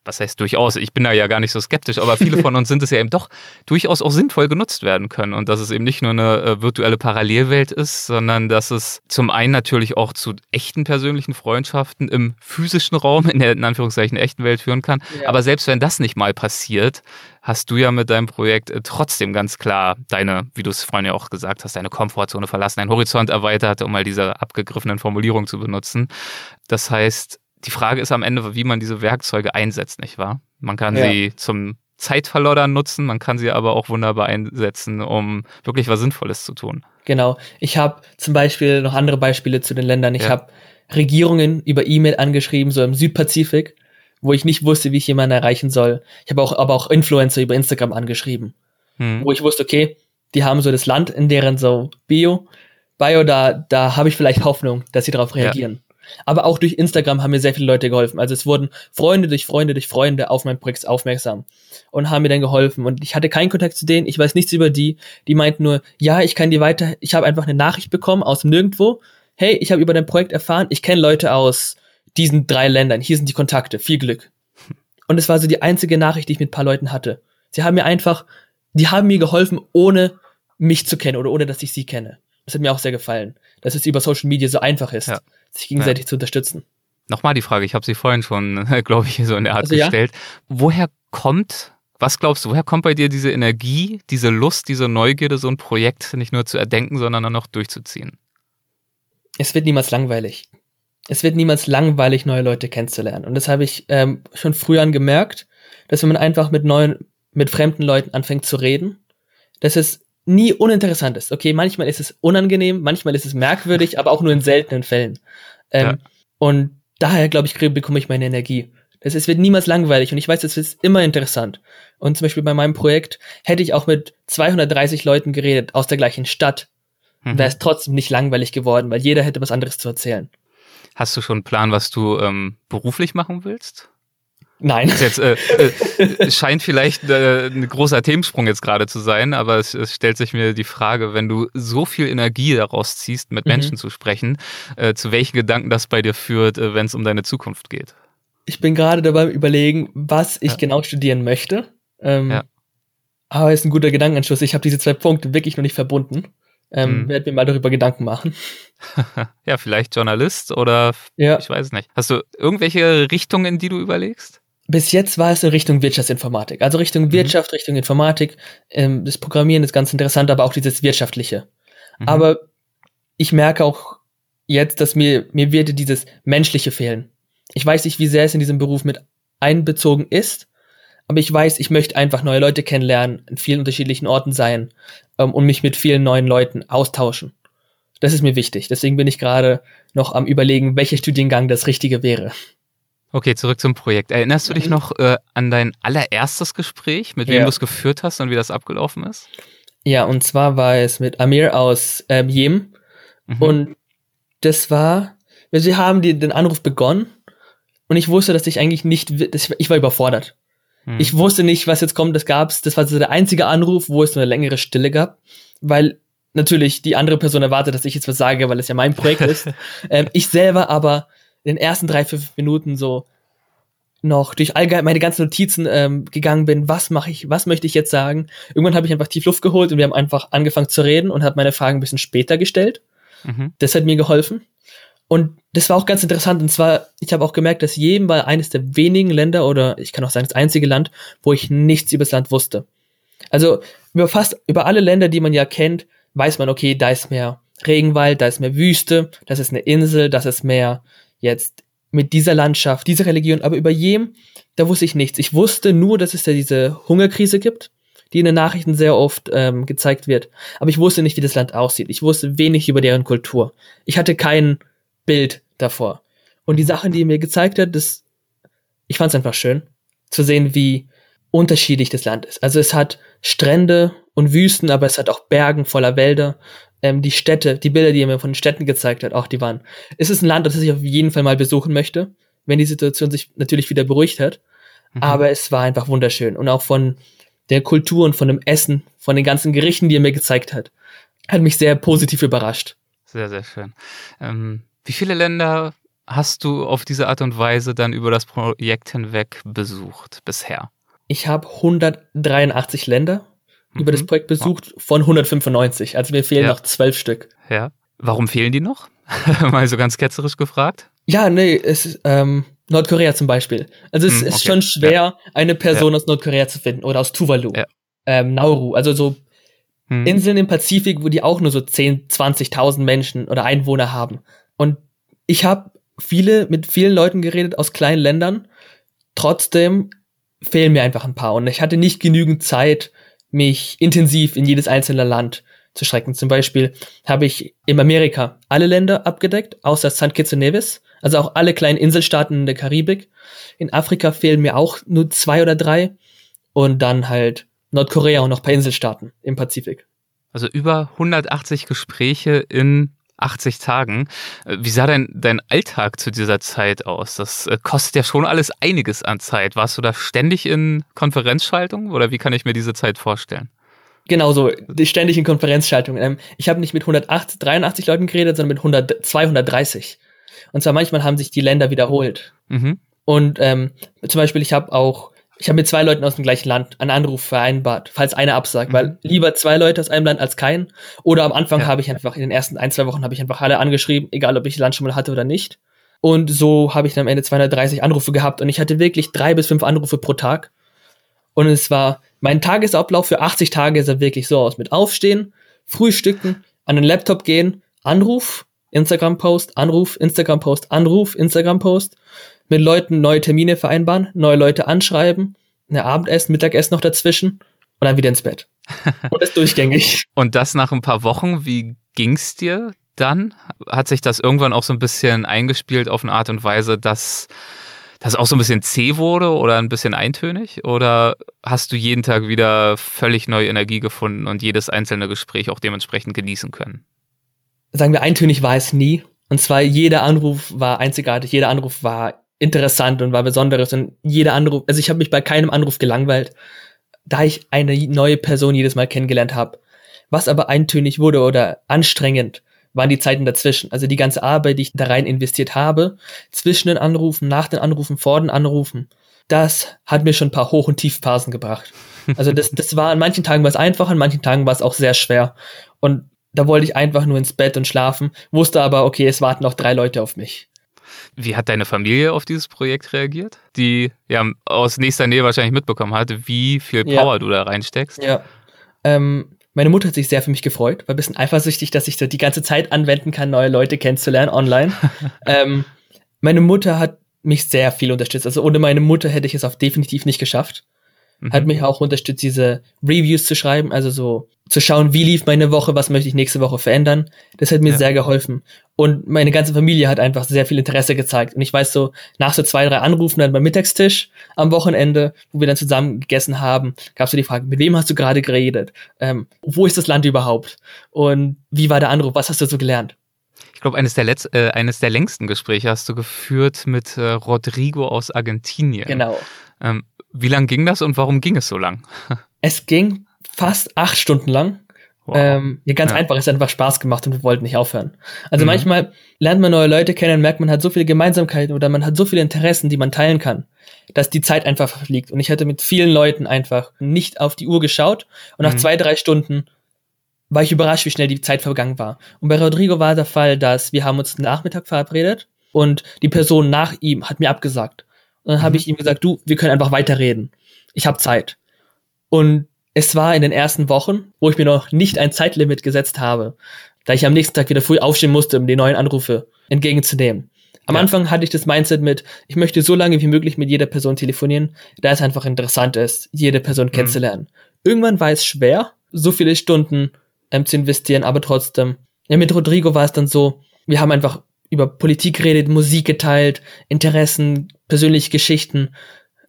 was heißt durchaus, ich bin da ja gar nicht so skeptisch, aber viele von uns sind es ja eben doch durchaus auch sinnvoll genutzt werden können und dass es eben nicht nur eine äh, virtuelle Parallelwelt ist, sondern dass es zum einen natürlich auch zu echten persönlichen Freundschaften im physischen Raum, in der in Anführungszeichen echten Welt führen kann. Ja. Aber selbst wenn das nicht mal passiert, hast du ja mit deinem Projekt äh, trotzdem ganz klar deine, wie du es vorhin ja auch gesagt hast, deine Komfortzone verlassen, deinen Horizont erweitert, um mal diese abgegriffenen Formulierungen zu benutzen. Das heißt, die Frage ist am Ende, wie man diese Werkzeuge einsetzt, nicht wahr? Man kann ja. sie zum Zeitverloddern nutzen, man kann sie aber auch wunderbar einsetzen, um wirklich was Sinnvolles zu tun.
Genau. Ich habe zum Beispiel noch andere Beispiele zu den Ländern. Ich ja. habe Regierungen über E-Mail angeschrieben, so im Südpazifik, wo ich nicht wusste, wie ich jemanden erreichen soll. Ich habe auch aber auch Influencer über Instagram angeschrieben, hm. wo ich wusste, okay, die haben so das Land in deren so Bio, Bio, da, da habe ich vielleicht Hoffnung, dass sie darauf reagieren. Ja. Aber auch durch Instagram haben mir sehr viele Leute geholfen. Also es wurden Freunde durch Freunde durch Freunde auf mein Projekt aufmerksam und haben mir dann geholfen. Und ich hatte keinen Kontakt zu denen, ich weiß nichts über die. Die meinten nur, ja, ich kann dir weiter, ich habe einfach eine Nachricht bekommen aus Nirgendwo. Hey, ich habe über dein Projekt erfahren, ich kenne Leute aus diesen drei Ländern, hier sind die Kontakte, viel Glück. Und es war so die einzige Nachricht, die ich mit ein paar Leuten hatte. Sie haben mir einfach, die haben mir geholfen, ohne mich zu kennen oder ohne dass ich sie kenne. Das hat mir auch sehr gefallen, dass es über Social Media so einfach ist. Ja sich gegenseitig ja. zu unterstützen.
Nochmal die Frage, ich habe sie vorhin schon, glaube ich, so in der Art also, gestellt. Woher kommt, was glaubst du, woher kommt bei dir diese Energie, diese Lust, diese Neugierde, so ein Projekt nicht nur zu erdenken, sondern dann noch durchzuziehen?
Es wird niemals langweilig. Es wird niemals langweilig, neue Leute kennenzulernen. Und das habe ich ähm, schon früher an gemerkt, dass wenn man einfach mit neuen, mit fremden Leuten anfängt zu reden, dass es nie uninteressant ist. Okay, manchmal ist es unangenehm, manchmal ist es merkwürdig, aber auch nur in seltenen Fällen. Ähm, ja. Und daher, glaube ich, bekomme ich meine Energie. Das, es wird niemals langweilig und ich weiß, es ist immer interessant. Und zum Beispiel bei meinem Projekt hätte ich auch mit 230 Leuten geredet aus der gleichen Stadt. Mhm. Wäre es trotzdem nicht langweilig geworden, weil jeder hätte was anderes zu erzählen.
Hast du schon einen Plan, was du ähm, beruflich machen willst?
Nein.
Jetzt, äh, äh, scheint vielleicht äh, ein großer Themensprung jetzt gerade zu sein, aber es, es, stellt sich mir die Frage, wenn du so viel Energie daraus ziehst, mit mhm. Menschen zu sprechen, äh, zu welchen Gedanken das bei dir führt, äh, wenn es um deine Zukunft geht.
Ich bin gerade dabei überlegen, was ich ja. genau studieren möchte. Ähm, ja. Aber es ist ein guter Gedankenanschluss. Ich habe diese zwei Punkte wirklich noch nicht verbunden. Ähm, mhm. Werde mir mal darüber Gedanken machen.
ja, vielleicht Journalist oder ja. ich weiß es nicht. Hast du irgendwelche Richtungen, in die du überlegst?
Bis jetzt war es in Richtung Wirtschaftsinformatik. Also Richtung mhm. Wirtschaft, Richtung Informatik. Ähm, das Programmieren ist ganz interessant, aber auch dieses Wirtschaftliche. Mhm. Aber ich merke auch jetzt, dass mir, mir wird dieses Menschliche fehlen. Ich weiß nicht, wie sehr es in diesem Beruf mit einbezogen ist, aber ich weiß, ich möchte einfach neue Leute kennenlernen, in vielen unterschiedlichen Orten sein ähm, und mich mit vielen neuen Leuten austauschen. Das ist mir wichtig. Deswegen bin ich gerade noch am überlegen, welcher Studiengang das Richtige wäre.
Okay, zurück zum Projekt. Erinnerst du dich mhm. noch äh, an dein allererstes Gespräch, mit wem ja. du es geführt hast und wie das abgelaufen ist?
Ja, und zwar war es mit Amir aus ähm, Jemen. Mhm. Und das war, also wir haben die, den Anruf begonnen und ich wusste, dass ich eigentlich nicht, dass ich, ich war überfordert. Mhm. Ich wusste nicht, was jetzt kommt, das gab's, das war so der einzige Anruf, wo es eine längere Stille gab, weil natürlich die andere Person erwartet, dass ich jetzt was sage, weil es ja mein Projekt ist. ähm, ich selber aber in den ersten drei, fünf Minuten so noch durch allgemein meine ganzen Notizen ähm, gegangen bin, was mache ich, was möchte ich jetzt sagen. Irgendwann habe ich einfach tief Luft geholt und wir haben einfach angefangen zu reden und habe meine Fragen ein bisschen später gestellt. Mhm. Das hat mir geholfen. Und das war auch ganz interessant. Und zwar, ich habe auch gemerkt, dass jedem war eines der wenigen Länder oder ich kann auch sagen, das einzige Land, wo ich nichts über das Land wusste. Also über fast, über alle Länder, die man ja kennt, weiß man, okay, da ist mehr Regenwald, da ist mehr Wüste, das ist eine Insel, das ist mehr jetzt mit dieser Landschaft, dieser Religion, aber über Jem, da wusste ich nichts. Ich wusste nur, dass es da diese Hungerkrise gibt, die in den Nachrichten sehr oft ähm, gezeigt wird. Aber ich wusste nicht, wie das Land aussieht. Ich wusste wenig über deren Kultur. Ich hatte kein Bild davor. Und die Sachen, die er mir gezeigt hat, das, ich fand es einfach schön zu sehen, wie unterschiedlich das Land ist. Also es hat Strände und Wüsten, aber es hat auch Bergen voller Wälder ähm, die Städte, die Bilder, die er mir von den Städten gezeigt hat, auch die waren. Es ist ein Land, das ich auf jeden Fall mal besuchen möchte, wenn die Situation sich natürlich wieder beruhigt hat. Mhm. Aber es war einfach wunderschön. Und auch von der Kultur und von dem Essen, von den ganzen Gerichten, die er mir gezeigt hat, hat mich sehr positiv überrascht.
Sehr, sehr schön. Ähm, wie viele Länder hast du auf diese Art und Weise dann über das Projekt hinweg besucht bisher?
Ich habe 183 Länder mhm. über das mhm. Projekt besucht von 195. Also mir fehlen ja. noch zwölf Stück.
Ja. Warum fehlen die noch? Mal so ganz ketzerisch gefragt.
Ja, nee, es ist ähm, Nordkorea zum Beispiel. Also es hm, ist schon schwer, ja. eine Person ja. aus Nordkorea zu finden oder aus Tuvalu, ähm, Nauru, also so hm. Inseln im Pazifik, wo die auch nur so 10, 20.000 Menschen oder Einwohner haben. Und ich habe viele mit vielen Leuten geredet aus kleinen Ländern. Trotzdem fehlen mir einfach ein paar und ich hatte nicht genügend Zeit, mich intensiv in jedes einzelne Land zu schrecken. Zum Beispiel habe ich in Amerika alle Länder abgedeckt, außer St. Kitts und Nevis, also auch alle kleinen Inselstaaten in der Karibik. In Afrika fehlen mir auch nur zwei oder drei und dann halt Nordkorea und noch ein paar Inselstaaten im Pazifik.
Also über 180 Gespräche in 80 Tagen. Wie sah denn dein Alltag zu dieser Zeit aus? Das äh, kostet ja schon alles einiges an Zeit. Warst du da ständig in Konferenzschaltung oder wie kann ich mir diese Zeit vorstellen?
Genau so, die ständig in Konferenzschaltung. Ähm, ich habe nicht mit 183 Leuten geredet, sondern mit 100, 230. Und zwar manchmal haben sich die Länder wiederholt. Mhm. Und ähm, zum Beispiel, ich habe auch, ich habe mit zwei Leuten aus dem gleichen Land einen Anruf vereinbart, falls einer absagt, mhm. weil lieber zwei Leute aus einem Land als kein. Oder am Anfang ja. habe ich einfach, in den ersten ein, zwei Wochen habe ich einfach alle angeschrieben, egal ob ich Land schon mal hatte oder nicht. Und so habe ich dann am Ende 230 Anrufe gehabt und ich hatte wirklich drei bis fünf Anrufe pro Tag. Und es war, mein Tagesablauf für 80 Tage sah wirklich so aus. Mit Aufstehen, Frühstücken, an den Laptop gehen, Anruf, Instagram-Post, Anruf, Instagram-Post, Anruf, Instagram-Post. Mit Leuten neue Termine vereinbaren, neue Leute anschreiben, eine Abendessen, Mittagessen noch dazwischen und dann wieder ins Bett. Und das durchgängig.
und das nach ein paar Wochen, wie ging's dir dann? Hat sich das irgendwann auch so ein bisschen eingespielt auf eine Art und Weise, dass das auch so ein bisschen zäh wurde oder ein bisschen eintönig? Oder hast du jeden Tag wieder völlig neue Energie gefunden und jedes einzelne Gespräch auch dementsprechend genießen können?
Sagen wir, eintönig war es nie. Und zwar jeder Anruf war einzigartig, jeder Anruf war interessant und war besonderes und jeder Anruf, also ich habe mich bei keinem Anruf gelangweilt, da ich eine neue Person jedes Mal kennengelernt habe. Was aber eintönig wurde oder anstrengend, waren die Zeiten dazwischen. Also die ganze Arbeit, die ich da rein investiert habe, zwischen den Anrufen, nach den Anrufen, vor den Anrufen, das hat mir schon ein paar Hoch- und Tiefphasen gebracht. Also das, das war an manchen Tagen war es einfach, an manchen Tagen war es auch sehr schwer. Und da wollte ich einfach nur ins Bett und schlafen, wusste aber, okay, es warten noch drei Leute auf mich.
Wie hat deine Familie auf dieses Projekt reagiert? Die ja aus nächster Nähe wahrscheinlich mitbekommen hat, wie viel Power ja. du da reinsteckst.
Ja. Ähm, meine Mutter hat sich sehr für mich gefreut, war ein bisschen eifersüchtig, dass ich so die ganze Zeit anwenden kann, neue Leute kennenzulernen online. ähm, meine Mutter hat mich sehr viel unterstützt. Also ohne meine Mutter hätte ich es auch definitiv nicht geschafft mhm. hat mich auch unterstützt, diese Reviews zu schreiben, also so zu schauen, wie lief meine Woche, was möchte ich nächste Woche verändern. Das hat mir ja. sehr geholfen. Und meine ganze Familie hat einfach sehr viel Interesse gezeigt. Und ich weiß so, nach so zwei, drei Anrufen dann beim Mittagstisch am Wochenende, wo wir dann zusammen gegessen haben, gab es so die Frage, mit wem hast du gerade geredet? Ähm, wo ist das Land überhaupt? Und wie war der Anruf? Was hast du so gelernt?
Ich glaube, eines, der äh, eines der längsten Gespräche hast du geführt mit äh, Rodrigo aus Argentinien.
Genau.
Ähm, wie lang ging das und warum ging es so lang?
Es ging fast acht Stunden lang. Wow. Ähm, ja, ganz ja. einfach, es hat einfach Spaß gemacht und wir wollten nicht aufhören. Also mhm. manchmal lernt man neue Leute kennen und merkt, man hat so viele Gemeinsamkeiten oder man hat so viele Interessen, die man teilen kann, dass die Zeit einfach verfliegt. Und ich hatte mit vielen Leuten einfach nicht auf die Uhr geschaut und nach mhm. zwei, drei Stunden war ich überrascht, wie schnell die Zeit vergangen war. Und bei Rodrigo war der Fall, dass wir haben uns Nachmittag verabredet und die Person nach ihm hat mir abgesagt. Und dann mhm. habe ich ihm gesagt, du, wir können einfach weiterreden. Ich habe Zeit. Und es war in den ersten Wochen, wo ich mir noch nicht ein Zeitlimit gesetzt habe, da ich am nächsten Tag wieder früh aufstehen musste, um die neuen Anrufe entgegenzunehmen. Am ja. Anfang hatte ich das Mindset mit, ich möchte so lange wie möglich mit jeder Person telefonieren, da es einfach interessant ist, jede Person mhm. kennenzulernen. Irgendwann war es schwer, so viele Stunden ähm, zu investieren, aber trotzdem. Ja, mit Rodrigo war es dann so, wir haben einfach über Politik geredet, Musik geteilt, Interessen, persönliche Geschichten.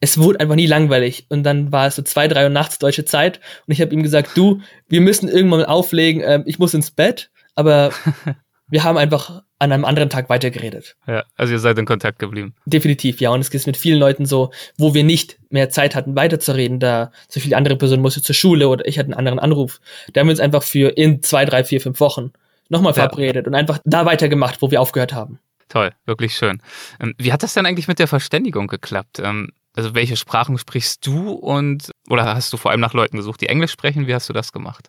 Es wurde einfach nie langweilig. Und dann war es so zwei, drei Uhr nachts deutsche Zeit und ich habe ihm gesagt, du, wir müssen irgendwann mal auflegen, äh, ich muss ins Bett, aber wir haben einfach an einem anderen Tag weitergeredet.
Ja, also ihr seid in Kontakt geblieben.
Definitiv, ja. Und es geht mit vielen Leuten so, wo wir nicht mehr Zeit hatten, weiterzureden, da so viele andere Personen musste zur Schule oder ich hatte einen anderen Anruf. Da haben wir uns einfach für in zwei, drei, vier, fünf Wochen nochmal verabredet ja. und einfach da weitergemacht, wo wir aufgehört haben.
Toll, wirklich schön. Ähm, wie hat das denn eigentlich mit der Verständigung geklappt? Ähm, also welche Sprachen sprichst du und oder hast du vor allem nach Leuten gesucht, die Englisch sprechen? Wie hast du das gemacht?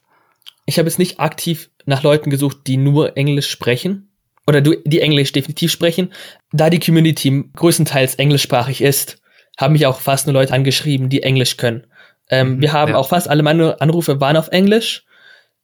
Ich habe jetzt nicht aktiv nach Leuten gesucht, die nur Englisch sprechen oder die Englisch definitiv sprechen. Da die Community größtenteils englischsprachig ist, haben mich auch fast nur Leute angeschrieben, die Englisch können. Ähm, mhm, wir haben ja. auch fast alle meine Anrufe waren auf Englisch,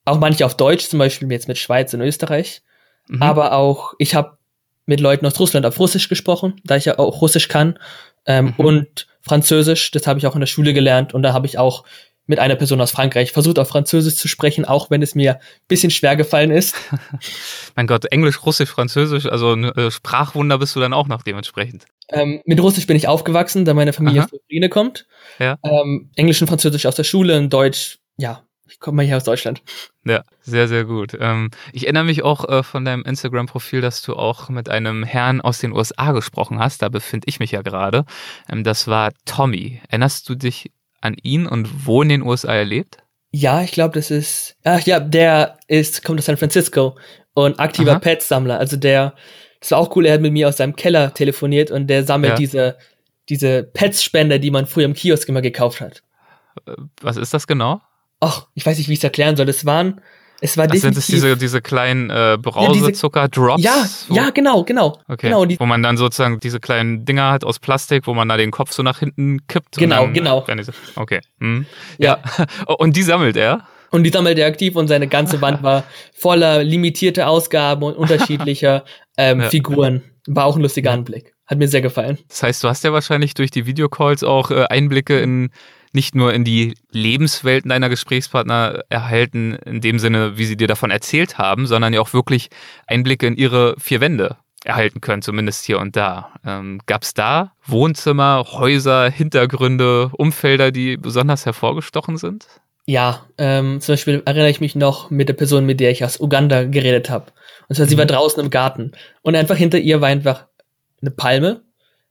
auch manche auf Deutsch, zum Beispiel jetzt mit Schweiz und Österreich. Mhm. Aber auch ich habe mit Leuten aus Russland auf Russisch gesprochen, da ich ja auch Russisch kann ähm, mhm. und Französisch. Das habe ich auch in der Schule gelernt und da habe ich auch mit einer Person aus Frankreich versucht, auf Französisch zu sprechen, auch wenn es mir bisschen schwer gefallen ist.
mein Gott, Englisch, Russisch, Französisch, also ein äh, Sprachwunder bist du dann auch noch dementsprechend.
Ähm, mit Russisch bin ich aufgewachsen, da meine Familie aus Ukraine kommt. Ja. Ähm, Englisch und Französisch aus der Schule und Deutsch, ja, ich komme mal hier aus Deutschland.
Ja, sehr, sehr gut. Ähm, ich erinnere mich auch äh, von deinem Instagram-Profil, dass du auch mit einem Herrn aus den USA gesprochen hast. Da befinde ich mich ja gerade. Ähm, das war Tommy. Erinnerst du dich an ihn und wo in den USA er lebt?
Ja, ich glaube, das ist. Ach ja, der ist, kommt aus San Francisco und aktiver Pets-Sammler. Also der, das war auch cool, er hat mit mir aus seinem Keller telefoniert und der sammelt ja. diese, diese Pets-Spender, die man früher im Kiosk immer gekauft hat.
Äh, was ist das genau?
Ach, ich weiß nicht, wie ich es erklären soll. Es waren, es war Ach,
definitiv. Sind es diese, diese kleinen äh, Brausezucker-Drops?
Ja,
so?
ja, genau, genau.
Okay.
Genau,
wo man dann sozusagen diese kleinen Dinger hat aus Plastik, wo man da den Kopf so nach hinten kippt.
Genau,
dann,
genau.
Okay. Hm. Ja. ja. Und die sammelt er?
Und die sammelt er aktiv und seine ganze Wand war voller limitierte Ausgaben und unterschiedlicher ähm, ja. Figuren. War auch ein lustiger Anblick. Hat mir sehr gefallen.
Das heißt, du hast ja wahrscheinlich durch die Videocalls auch äh, Einblicke in nicht nur in die Lebenswelten deiner Gesprächspartner erhalten, in dem Sinne, wie sie dir davon erzählt haben, sondern ja auch wirklich Einblicke in ihre vier Wände erhalten können, zumindest hier und da. Ähm, Gab es da Wohnzimmer, Häuser, Hintergründe, Umfelder, die besonders hervorgestochen sind?
Ja, ähm, zum Beispiel erinnere ich mich noch mit der Person, mit der ich aus Uganda geredet habe. Und zwar, mhm. sie war mhm. draußen im Garten. Und einfach hinter ihr war einfach eine Palme,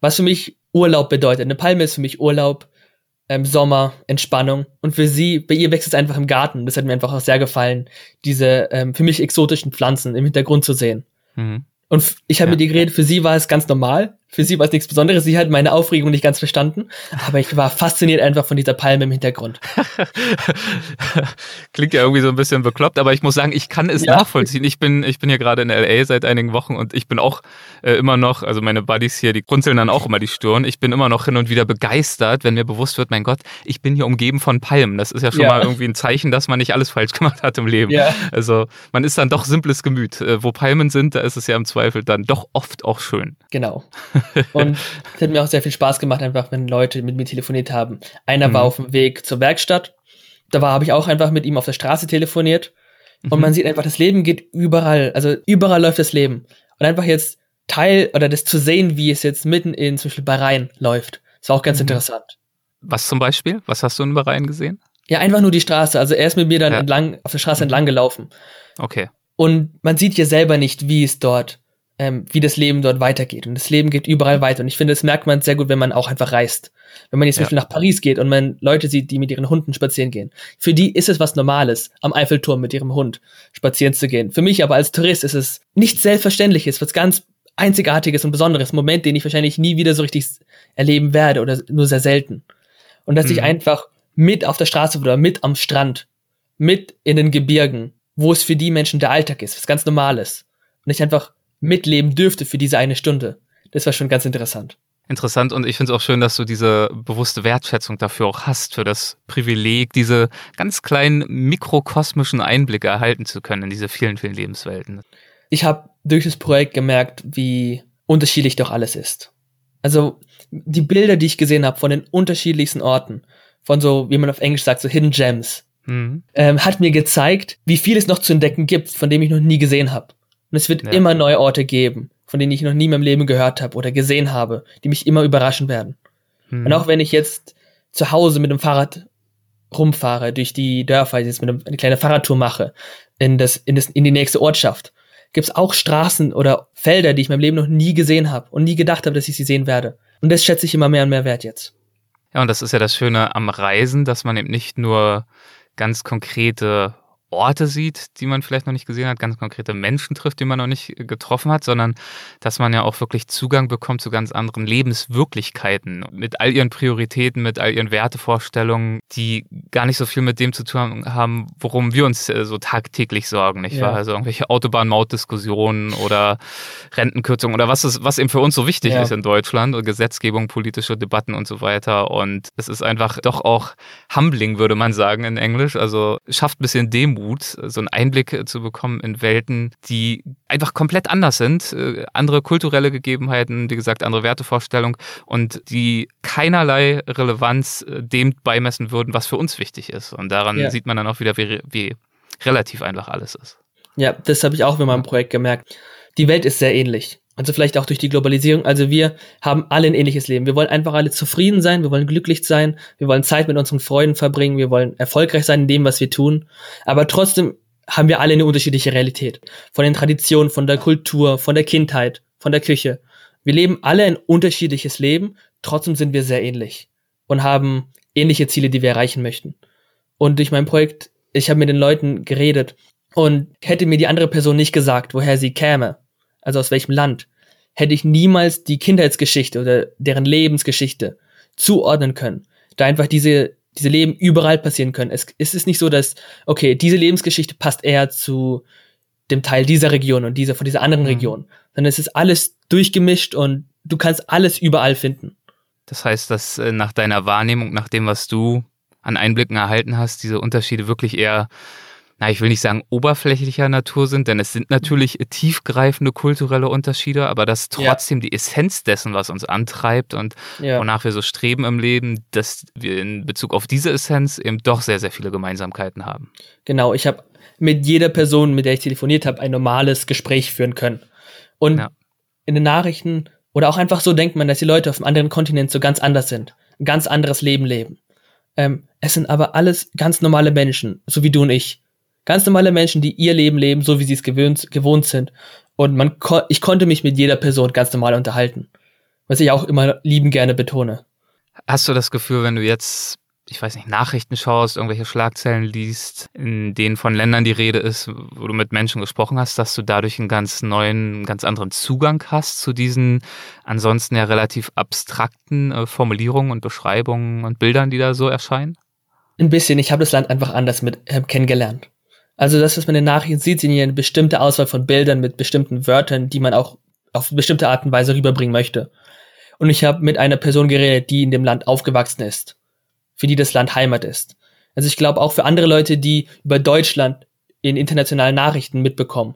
was für mich Urlaub bedeutet. Eine Palme ist für mich Urlaub ähm, Sommer, Entspannung. Und für sie, bei ihr wächst es einfach im Garten. Das hat mir einfach auch sehr gefallen, diese ähm, für mich exotischen Pflanzen im Hintergrund zu sehen. Mhm. Und ich habe ja. mit ihr geredet, für sie war es ganz normal. Für sie war es nichts Besonderes. Sie hat meine Aufregung nicht ganz verstanden. Aber ich war fasziniert einfach von dieser Palme im Hintergrund.
Klingt ja irgendwie so ein bisschen bekloppt, aber ich muss sagen, ich kann es ja. nachvollziehen. Ich bin, ich bin hier gerade in LA seit einigen Wochen und ich bin auch äh, immer noch, also meine Buddies hier, die runzeln dann auch immer die Stirn. Ich bin immer noch hin und wieder begeistert, wenn mir bewusst wird, mein Gott, ich bin hier umgeben von Palmen. Das ist ja schon ja. mal irgendwie ein Zeichen, dass man nicht alles falsch gemacht hat im Leben. Ja. Also man ist dann doch simples Gemüt. Äh, wo Palmen sind, da ist es ja im Zweifel dann doch oft auch schön.
Genau. Und es hat mir auch sehr viel Spaß gemacht, einfach wenn Leute mit mir telefoniert haben. Einer mhm. war auf dem Weg zur Werkstatt. Da war, habe ich auch einfach mit ihm auf der Straße telefoniert. Und mhm. man sieht einfach, das Leben geht überall. Also überall läuft das Leben. Und einfach jetzt Teil oder das zu sehen, wie es jetzt mitten in zum Beispiel Bahrain läuft, ist auch ganz mhm. interessant.
Was zum Beispiel? Was hast du in Bahrain gesehen?
Ja, einfach nur die Straße. Also er ist mit mir dann ja. entlang, auf der Straße entlang gelaufen.
Okay.
Und man sieht ja selber nicht, wie es dort ähm, wie das Leben dort weitergeht. Und das Leben geht überall weiter. Und ich finde, das merkt man sehr gut, wenn man auch einfach reist. Wenn man jetzt zum ja. Beispiel nach Paris geht und man Leute sieht, die mit ihren Hunden spazieren gehen. Für die ist es was Normales, am Eiffelturm mit ihrem Hund spazieren zu gehen. Für mich aber als Tourist ist es nichts Selbstverständliches, was ganz Einzigartiges und Besonderes. Moment, den ich wahrscheinlich nie wieder so richtig erleben werde oder nur sehr selten. Und dass mhm. ich einfach mit auf der Straße oder mit am Strand, mit in den Gebirgen, wo es für die Menschen der Alltag ist, was ganz Normales. Und ich einfach mitleben dürfte für diese eine Stunde. Das war schon ganz interessant.
Interessant und ich finde es auch schön, dass du diese bewusste Wertschätzung dafür auch hast, für das Privileg, diese ganz kleinen mikrokosmischen Einblicke erhalten zu können in diese vielen, vielen Lebenswelten.
Ich habe durch das Projekt gemerkt, wie unterschiedlich doch alles ist. Also die Bilder, die ich gesehen habe von den unterschiedlichsten Orten, von so, wie man auf Englisch sagt, so Hidden Gems, mhm. ähm, hat mir gezeigt, wie viel es noch zu entdecken gibt, von dem ich noch nie gesehen habe. Und es wird ja. immer neue Orte geben, von denen ich noch nie in meinem Leben gehört habe oder gesehen habe, die mich immer überraschen werden. Hm. Und auch wenn ich jetzt zu Hause mit dem Fahrrad rumfahre durch die Dörfer, jetzt mit einem, eine kleine Fahrradtour mache in das, in das, in die nächste Ortschaft, gibt es auch Straßen oder Felder, die ich in meinem Leben noch nie gesehen habe und nie gedacht habe, dass ich sie sehen werde. Und das schätze ich immer mehr und mehr wert jetzt.
Ja, und das ist ja das Schöne am Reisen, dass man eben nicht nur ganz konkrete Orte sieht, die man vielleicht noch nicht gesehen hat, ganz konkrete Menschen trifft, die man noch nicht getroffen hat, sondern dass man ja auch wirklich Zugang bekommt zu ganz anderen Lebenswirklichkeiten mit all ihren Prioritäten, mit all ihren Wertevorstellungen, die gar nicht so viel mit dem zu tun haben, worum wir uns äh, so tagtäglich sorgen, nicht ja. wahr? Also irgendwelche Autobahnmautdiskussionen oder Rentenkürzungen oder was ist, was eben für uns so wichtig ja. ist in Deutschland, Gesetzgebung, politische Debatten und so weiter. Und es ist einfach doch auch humbling, würde man sagen in Englisch. Also schafft ein bisschen Demut, so einen Einblick zu bekommen in Welten, die einfach komplett anders sind, äh, andere kulturelle Gegebenheiten, wie gesagt, andere Wertevorstellungen und die keinerlei Relevanz äh, dem beimessen würden, was für uns wichtig ist. Und daran ja. sieht man dann auch wieder, wie, wie relativ einfach alles ist.
Ja, das habe ich auch mit meinem Projekt gemerkt. Die Welt ist sehr ähnlich. Also vielleicht auch durch die Globalisierung. Also wir haben alle ein ähnliches Leben. Wir wollen einfach alle zufrieden sein, wir wollen glücklich sein, wir wollen Zeit mit unseren Freunden verbringen, wir wollen erfolgreich sein in dem, was wir tun. Aber trotzdem haben wir alle eine unterschiedliche Realität. Von den Traditionen, von der Kultur, von der Kindheit, von der Küche. Wir leben alle ein unterschiedliches Leben, trotzdem sind wir sehr ähnlich und haben ähnliche Ziele, die wir erreichen möchten. Und durch mein Projekt, ich habe mit den Leuten geredet und hätte mir die andere Person nicht gesagt, woher sie käme, also aus welchem Land, hätte ich niemals die Kindheitsgeschichte oder deren Lebensgeschichte zuordnen können. Da einfach diese, diese Leben überall passieren können. Es, es ist nicht so, dass, okay, diese Lebensgeschichte passt eher zu dem Teil dieser Region und dieser von dieser anderen mhm. Region, sondern es ist alles durchgemischt und du kannst alles überall finden.
Das heißt, dass äh, nach deiner Wahrnehmung, nach dem, was du an Einblicken erhalten hast, diese Unterschiede wirklich eher na, ich will nicht sagen oberflächlicher Natur sind, denn es sind natürlich tiefgreifende kulturelle Unterschiede, aber dass trotzdem ja. die Essenz dessen, was uns antreibt und ja. wonach wir so streben im Leben, dass wir in Bezug auf diese Essenz eben doch sehr, sehr viele Gemeinsamkeiten haben.
Genau, ich habe mit jeder Person, mit der ich telefoniert habe, ein normales Gespräch führen können. Und ja. in den Nachrichten oder auch einfach so denkt man, dass die Leute auf einem anderen Kontinent so ganz anders sind, ein ganz anderes Leben leben. Ähm, es sind aber alles ganz normale Menschen, so wie du und ich. Ganz normale Menschen, die ihr Leben leben, so wie sie es gewöhnt, gewohnt sind. Und man, ko ich konnte mich mit jeder Person ganz normal unterhalten. Was ich auch immer lieben gerne betone.
Hast du das Gefühl, wenn du jetzt, ich weiß nicht, Nachrichten schaust, irgendwelche Schlagzeilen liest, in denen von Ländern die Rede ist, wo du mit Menschen gesprochen hast, dass du dadurch einen ganz neuen, einen ganz anderen Zugang hast zu diesen ansonsten ja relativ abstrakten äh, Formulierungen und Beschreibungen und Bildern, die da so erscheinen?
Ein bisschen. Ich habe das Land einfach anders mit äh, kennengelernt. Also das, was man in den Nachrichten sieht, sind hier eine bestimmte Auswahl von Bildern mit bestimmten Wörtern, die man auch auf bestimmte Art und Weise rüberbringen möchte. Und ich habe mit einer Person geredet, die in dem Land aufgewachsen ist, für die das Land Heimat ist. Also ich glaube auch für andere Leute, die über Deutschland in internationalen Nachrichten mitbekommen,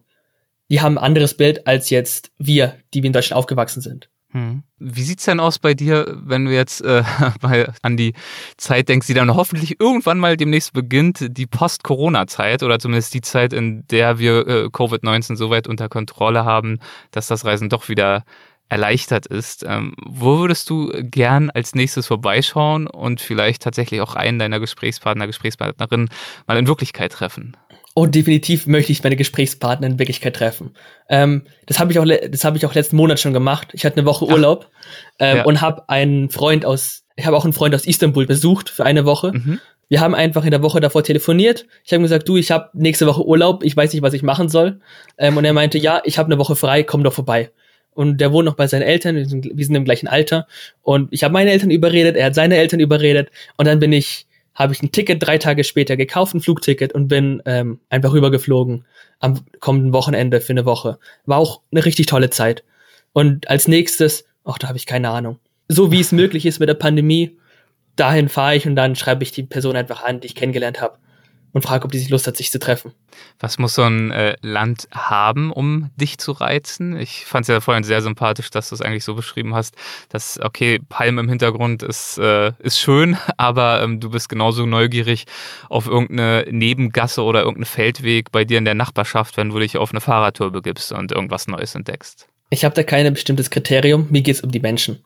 die haben ein anderes Bild als jetzt wir, die wir in Deutschland aufgewachsen sind.
Hm. Wie sieht's denn aus bei dir, wenn du jetzt äh, bei, an die Zeit denkst, die dann hoffentlich irgendwann mal demnächst beginnt, die Post-Corona-Zeit oder zumindest die Zeit, in der wir äh, Covid-19 so weit unter Kontrolle haben, dass das Reisen doch wieder erleichtert ist. Ähm, wo würdest du gern als nächstes vorbeischauen und vielleicht tatsächlich auch einen deiner Gesprächspartner, Gesprächspartnerin mal in Wirklichkeit treffen?
Und definitiv möchte ich meine Gesprächspartner in Wirklichkeit treffen. Ähm, das habe ich auch, das habe ich auch letzten Monat schon gemacht. Ich hatte eine Woche Urlaub ähm, ja. und habe einen Freund aus, ich habe auch einen Freund aus Istanbul besucht für eine Woche. Mhm. Wir haben einfach in der Woche davor telefoniert. Ich habe gesagt, du, ich habe nächste Woche Urlaub, ich weiß nicht, was ich machen soll. Ähm, und er meinte, ja, ich habe eine Woche frei, komm doch vorbei. Und der wohnt noch bei seinen Eltern, wir sind, wir sind im gleichen Alter. Und ich habe meine Eltern überredet, er hat seine Eltern überredet. Und dann bin ich habe ich ein Ticket drei Tage später gekauft, ein Flugticket und bin ähm, einfach rübergeflogen am kommenden Wochenende für eine Woche. War auch eine richtig tolle Zeit. Und als nächstes, ach, da habe ich keine Ahnung. So wie es möglich ist mit der Pandemie, dahin fahre ich und dann schreibe ich die Person einfach an, die ich kennengelernt habe und frage, ob die sich Lust hat, sich zu treffen.
Was muss so ein äh, Land haben, um dich zu reizen? Ich fand es ja vorhin sehr sympathisch, dass du es eigentlich so beschrieben hast, dass, okay, Palm im Hintergrund ist, äh, ist schön, aber ähm, du bist genauso neugierig auf irgendeine Nebengasse oder irgendeinen Feldweg bei dir in der Nachbarschaft, wenn du dich auf eine Fahrradtour begibst und irgendwas Neues entdeckst.
Ich habe da kein bestimmtes Kriterium, mir geht's um die Menschen.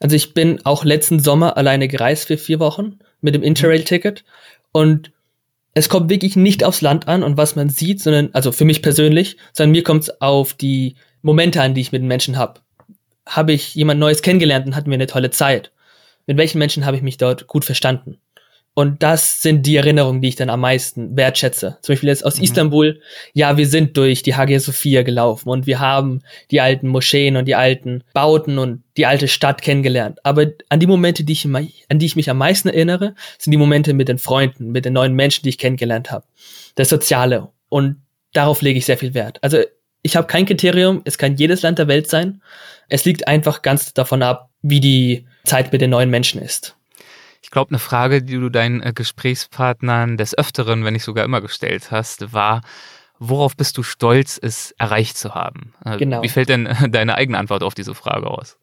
Also ich bin auch letzten Sommer alleine gereist für vier Wochen mit dem Interrail-Ticket und es kommt wirklich nicht aufs Land an und was man sieht, sondern, also für mich persönlich, sondern mir kommt es auf die Momente an, die ich mit den Menschen habe. Habe ich jemand Neues kennengelernt und hatten wir eine tolle Zeit? Mit welchen Menschen habe ich mich dort gut verstanden? Und das sind die Erinnerungen, die ich dann am meisten wertschätze. Zum Beispiel jetzt aus mhm. Istanbul. Ja, wir sind durch die Hagia Sophia gelaufen und wir haben die alten Moscheen und die alten Bauten und die alte Stadt kennengelernt. Aber an die Momente, die ich, an die ich mich am meisten erinnere, sind die Momente mit den Freunden, mit den neuen Menschen, die ich kennengelernt habe. Das Soziale. Und darauf lege ich sehr viel Wert. Also ich habe kein Kriterium, es kann jedes Land der Welt sein. Es liegt einfach ganz davon ab, wie die Zeit mit den neuen Menschen ist.
Ich glaube, eine Frage, die du deinen äh, Gesprächspartnern des Öfteren, wenn nicht sogar immer gestellt hast, war, worauf bist du stolz, es erreicht zu haben? Äh, genau. Wie fällt denn deine eigene Antwort auf diese Frage aus?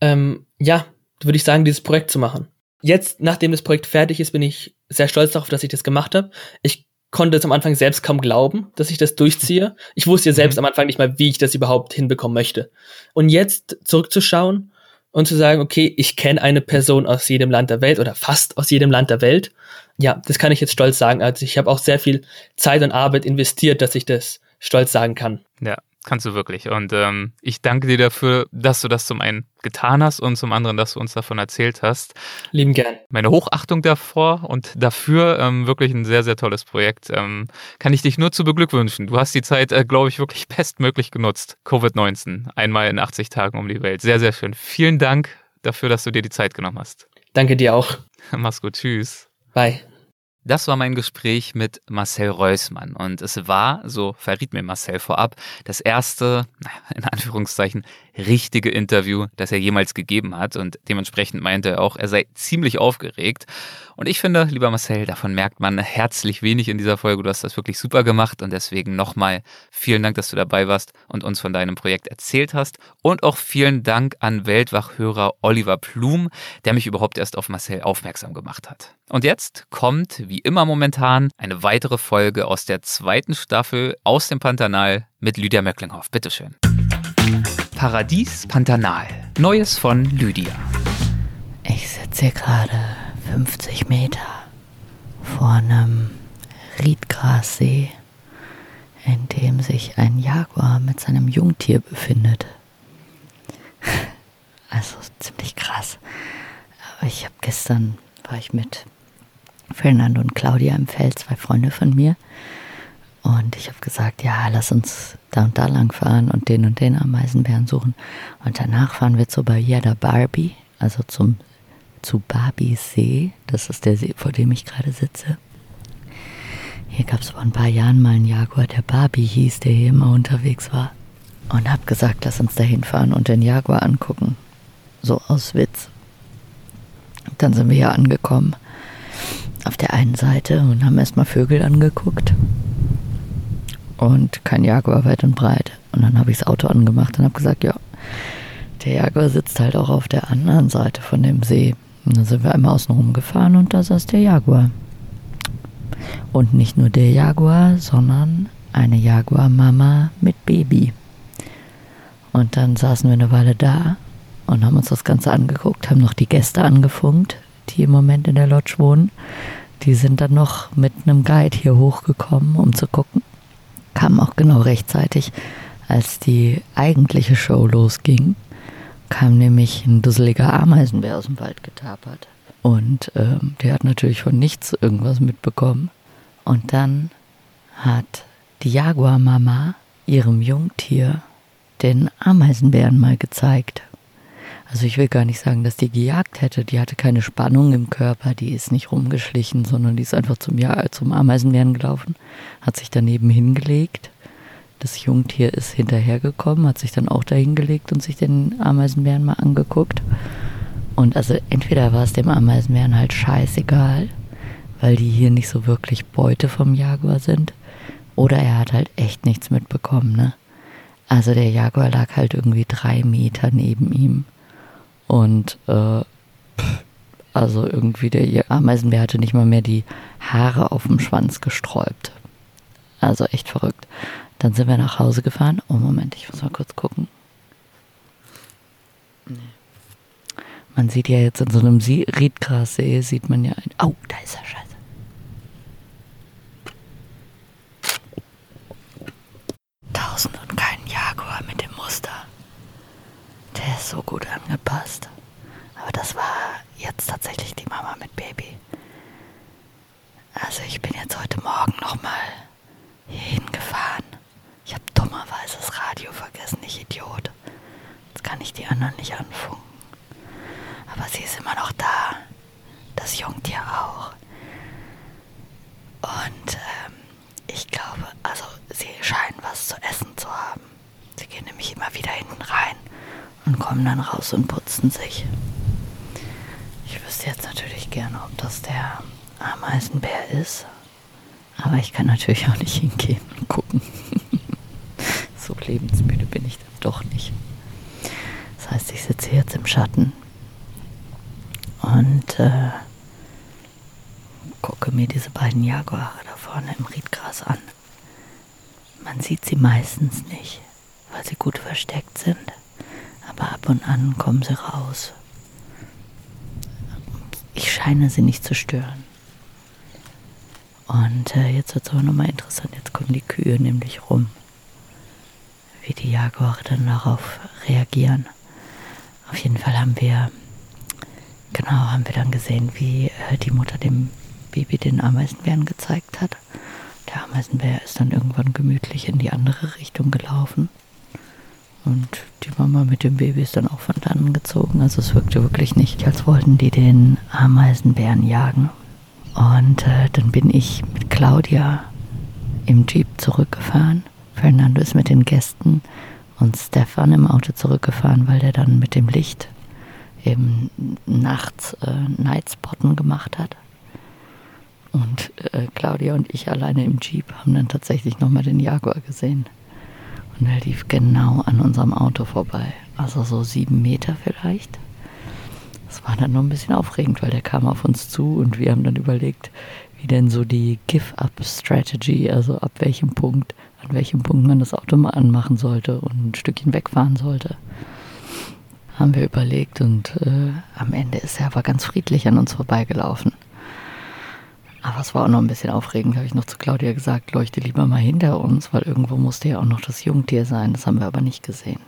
Ähm, ja, würde ich sagen, dieses Projekt zu machen. Jetzt, nachdem das Projekt fertig ist, bin ich sehr stolz darauf, dass ich das gemacht habe. Ich konnte es am Anfang selbst kaum glauben, dass ich das durchziehe. Ich wusste ja selbst mhm. am Anfang nicht mal, wie ich das überhaupt hinbekommen möchte. Und jetzt zurückzuschauen und zu sagen, okay, ich kenne eine Person aus jedem Land der Welt oder fast aus jedem Land der Welt. Ja, das kann ich jetzt stolz sagen. Also ich habe auch sehr viel Zeit und Arbeit investiert, dass ich das stolz sagen kann.
Ja, Kannst du wirklich. Und ähm, ich danke dir dafür, dass du das zum einen getan hast und zum anderen, dass du uns davon erzählt hast.
Lieben gern.
Meine Hochachtung davor und dafür ähm, wirklich ein sehr, sehr tolles Projekt. Ähm, kann ich dich nur zu beglückwünschen. Du hast die Zeit, äh, glaube ich, wirklich bestmöglich genutzt. Covid-19. Einmal in 80 Tagen um die Welt. Sehr, sehr schön. Vielen Dank dafür, dass du dir die Zeit genommen hast.
Danke dir auch.
Mach's gut. Tschüss.
Bye.
Das war mein Gespräch mit Marcel Reusmann. Und es war, so verriet mir Marcel vorab, das erste, in Anführungszeichen, richtige Interview, das er jemals gegeben hat und dementsprechend meinte er auch, er sei ziemlich aufgeregt. Und ich finde, lieber Marcel, davon merkt man herzlich wenig in dieser Folge. Du hast das wirklich super gemacht und deswegen nochmal vielen Dank, dass du dabei warst und uns von deinem Projekt erzählt hast. Und auch vielen Dank an Weltwachhörer Oliver Plum, der mich überhaupt erst auf Marcel aufmerksam gemacht hat. Und jetzt kommt, wie immer momentan, eine weitere Folge aus der zweiten Staffel aus dem Pantanal mit Lydia Möcklinghoff. Bitteschön. Paradies Pantanal. Neues von Lydia.
Ich sitze gerade 50 Meter vor einem Riedgrassee, in dem sich ein Jaguar mit seinem Jungtier befindet. Also ziemlich krass. Aber ich habe gestern war ich mit Fernando und Claudia im Feld, zwei Freunde von mir. Und ich habe gesagt, ja, lass uns da und da lang fahren und den und den Ameisenbären suchen. Und danach fahren wir zur da Barbie, also zum, zu Barbies See. Das ist der See, vor dem ich gerade sitze. Hier gab es vor ein paar Jahren mal einen Jaguar, der Barbie hieß, der hier immer unterwegs war. Und habe gesagt, lass uns da hinfahren und den Jaguar angucken. So aus Witz. Dann sind wir hier angekommen. Auf der einen Seite und haben erstmal Vögel angeguckt und kein Jaguar weit und breit. Und dann habe ich das Auto angemacht und habe gesagt, ja, der Jaguar sitzt halt auch auf der anderen Seite von dem See. Und dann sind wir einmal außen rum gefahren und da saß der Jaguar. Und nicht nur der Jaguar, sondern eine Jaguar-Mama mit Baby. Und dann saßen wir eine Weile da und haben uns das Ganze angeguckt, haben noch die Gäste angefunkt, die im Moment in der Lodge wohnen. Die sind dann noch mit einem Guide hier hochgekommen, um zu gucken, kam auch genau rechtzeitig, als die eigentliche Show losging, kam nämlich ein dusseliger Ameisenbär aus dem Wald getapert. Und ähm, der hat natürlich von nichts irgendwas mitbekommen. Und dann hat die Jaguar-Mama ihrem Jungtier den Ameisenbären mal gezeigt. Also ich will gar nicht sagen, dass die gejagt hätte. Die hatte keine Spannung im Körper, die ist nicht rumgeschlichen, sondern die ist einfach zum, ja zum Ameisenbären gelaufen, hat sich daneben hingelegt. Das Jungtier ist hinterhergekommen, hat sich dann auch dahin gelegt und sich den Ameisenbären mal angeguckt. Und also entweder war es dem Ameisenbären halt scheißegal, weil die hier nicht so wirklich Beute vom Jaguar sind, oder er hat halt echt nichts mitbekommen, ne? Also der Jaguar lag halt irgendwie drei Meter neben ihm. Und äh, also irgendwie der Ameisenbär hatte nicht mal mehr die Haare auf dem Schwanz gesträubt. Also echt verrückt. Dann sind wir nach Hause gefahren. Oh Moment, ich muss mal kurz gucken. Man sieht ja jetzt in so einem Riedgrassee, sieht man ja ein. Oh, da ist er, scheiße. Tausend und kein Jaguar mit dem Muster. Der ist so gut angepasst. Aber das war jetzt tatsächlich die Mama mit Baby. Also ich bin jetzt heute Morgen nochmal hier hingefahren. Ich habe dummerweise das Radio vergessen, ich Idiot. Jetzt kann ich die anderen nicht anfunken. Aber sie ist immer noch da. Das Jungtier auch. Und ähm, ich glaube, also sie scheinen was zu essen zu haben. Sie gehen nämlich immer wieder hinten rein und kommen dann raus und putzen sich. Ich wüsste jetzt natürlich gerne, ob das der Ameisenbär ist. Aber ich kann natürlich auch nicht hingehen und gucken. so lebensmüde bin ich dann doch nicht. Das heißt, ich sitze jetzt im Schatten und äh, gucke mir diese beiden Jaguare da vorne im Riedgras an. Man sieht sie meistens nicht, weil sie gut versteckt sind. Aber ab und an kommen sie raus. Ich scheine sie nicht zu stören. Und äh, jetzt wird es aber nochmal interessant. Jetzt kommen die Kühe nämlich rum. Wie die Jaguare dann darauf reagieren. Auf jeden Fall haben wir, genau, haben wir dann gesehen, wie äh, die Mutter dem Baby den Ameisenbären gezeigt hat. Der Ameisenbär ist dann irgendwann gemütlich in die andere Richtung gelaufen. Und die Mama mit dem Baby ist dann auch von dannen gezogen. Also es wirkte wirklich nicht, als wollten die den Ameisenbären jagen. Und äh, dann bin ich mit Claudia im Jeep zurückgefahren. Fernando ist mit den Gästen und Stefan im Auto zurückgefahren, weil der dann mit dem Licht eben nachts äh, Nightspotten gemacht hat. Und äh, Claudia und ich alleine im Jeep haben dann tatsächlich nochmal den Jaguar gesehen. Und er lief genau an unserem Auto vorbei. Also so sieben Meter vielleicht. Das war dann noch ein bisschen aufregend, weil der kam auf uns zu und wir haben dann überlegt, wie denn so die Give-Up-Strategy, also ab welchem Punkt, an welchem Punkt man das Auto mal anmachen sollte und ein Stückchen wegfahren sollte. Haben wir überlegt und äh, am Ende ist er aber ganz friedlich an uns vorbeigelaufen. Aber es war auch noch ein bisschen aufregend, habe ich noch zu Claudia gesagt, leuchte lieber mal hinter uns, weil irgendwo musste ja auch noch das Jungtier sein. Das haben wir aber nicht gesehen.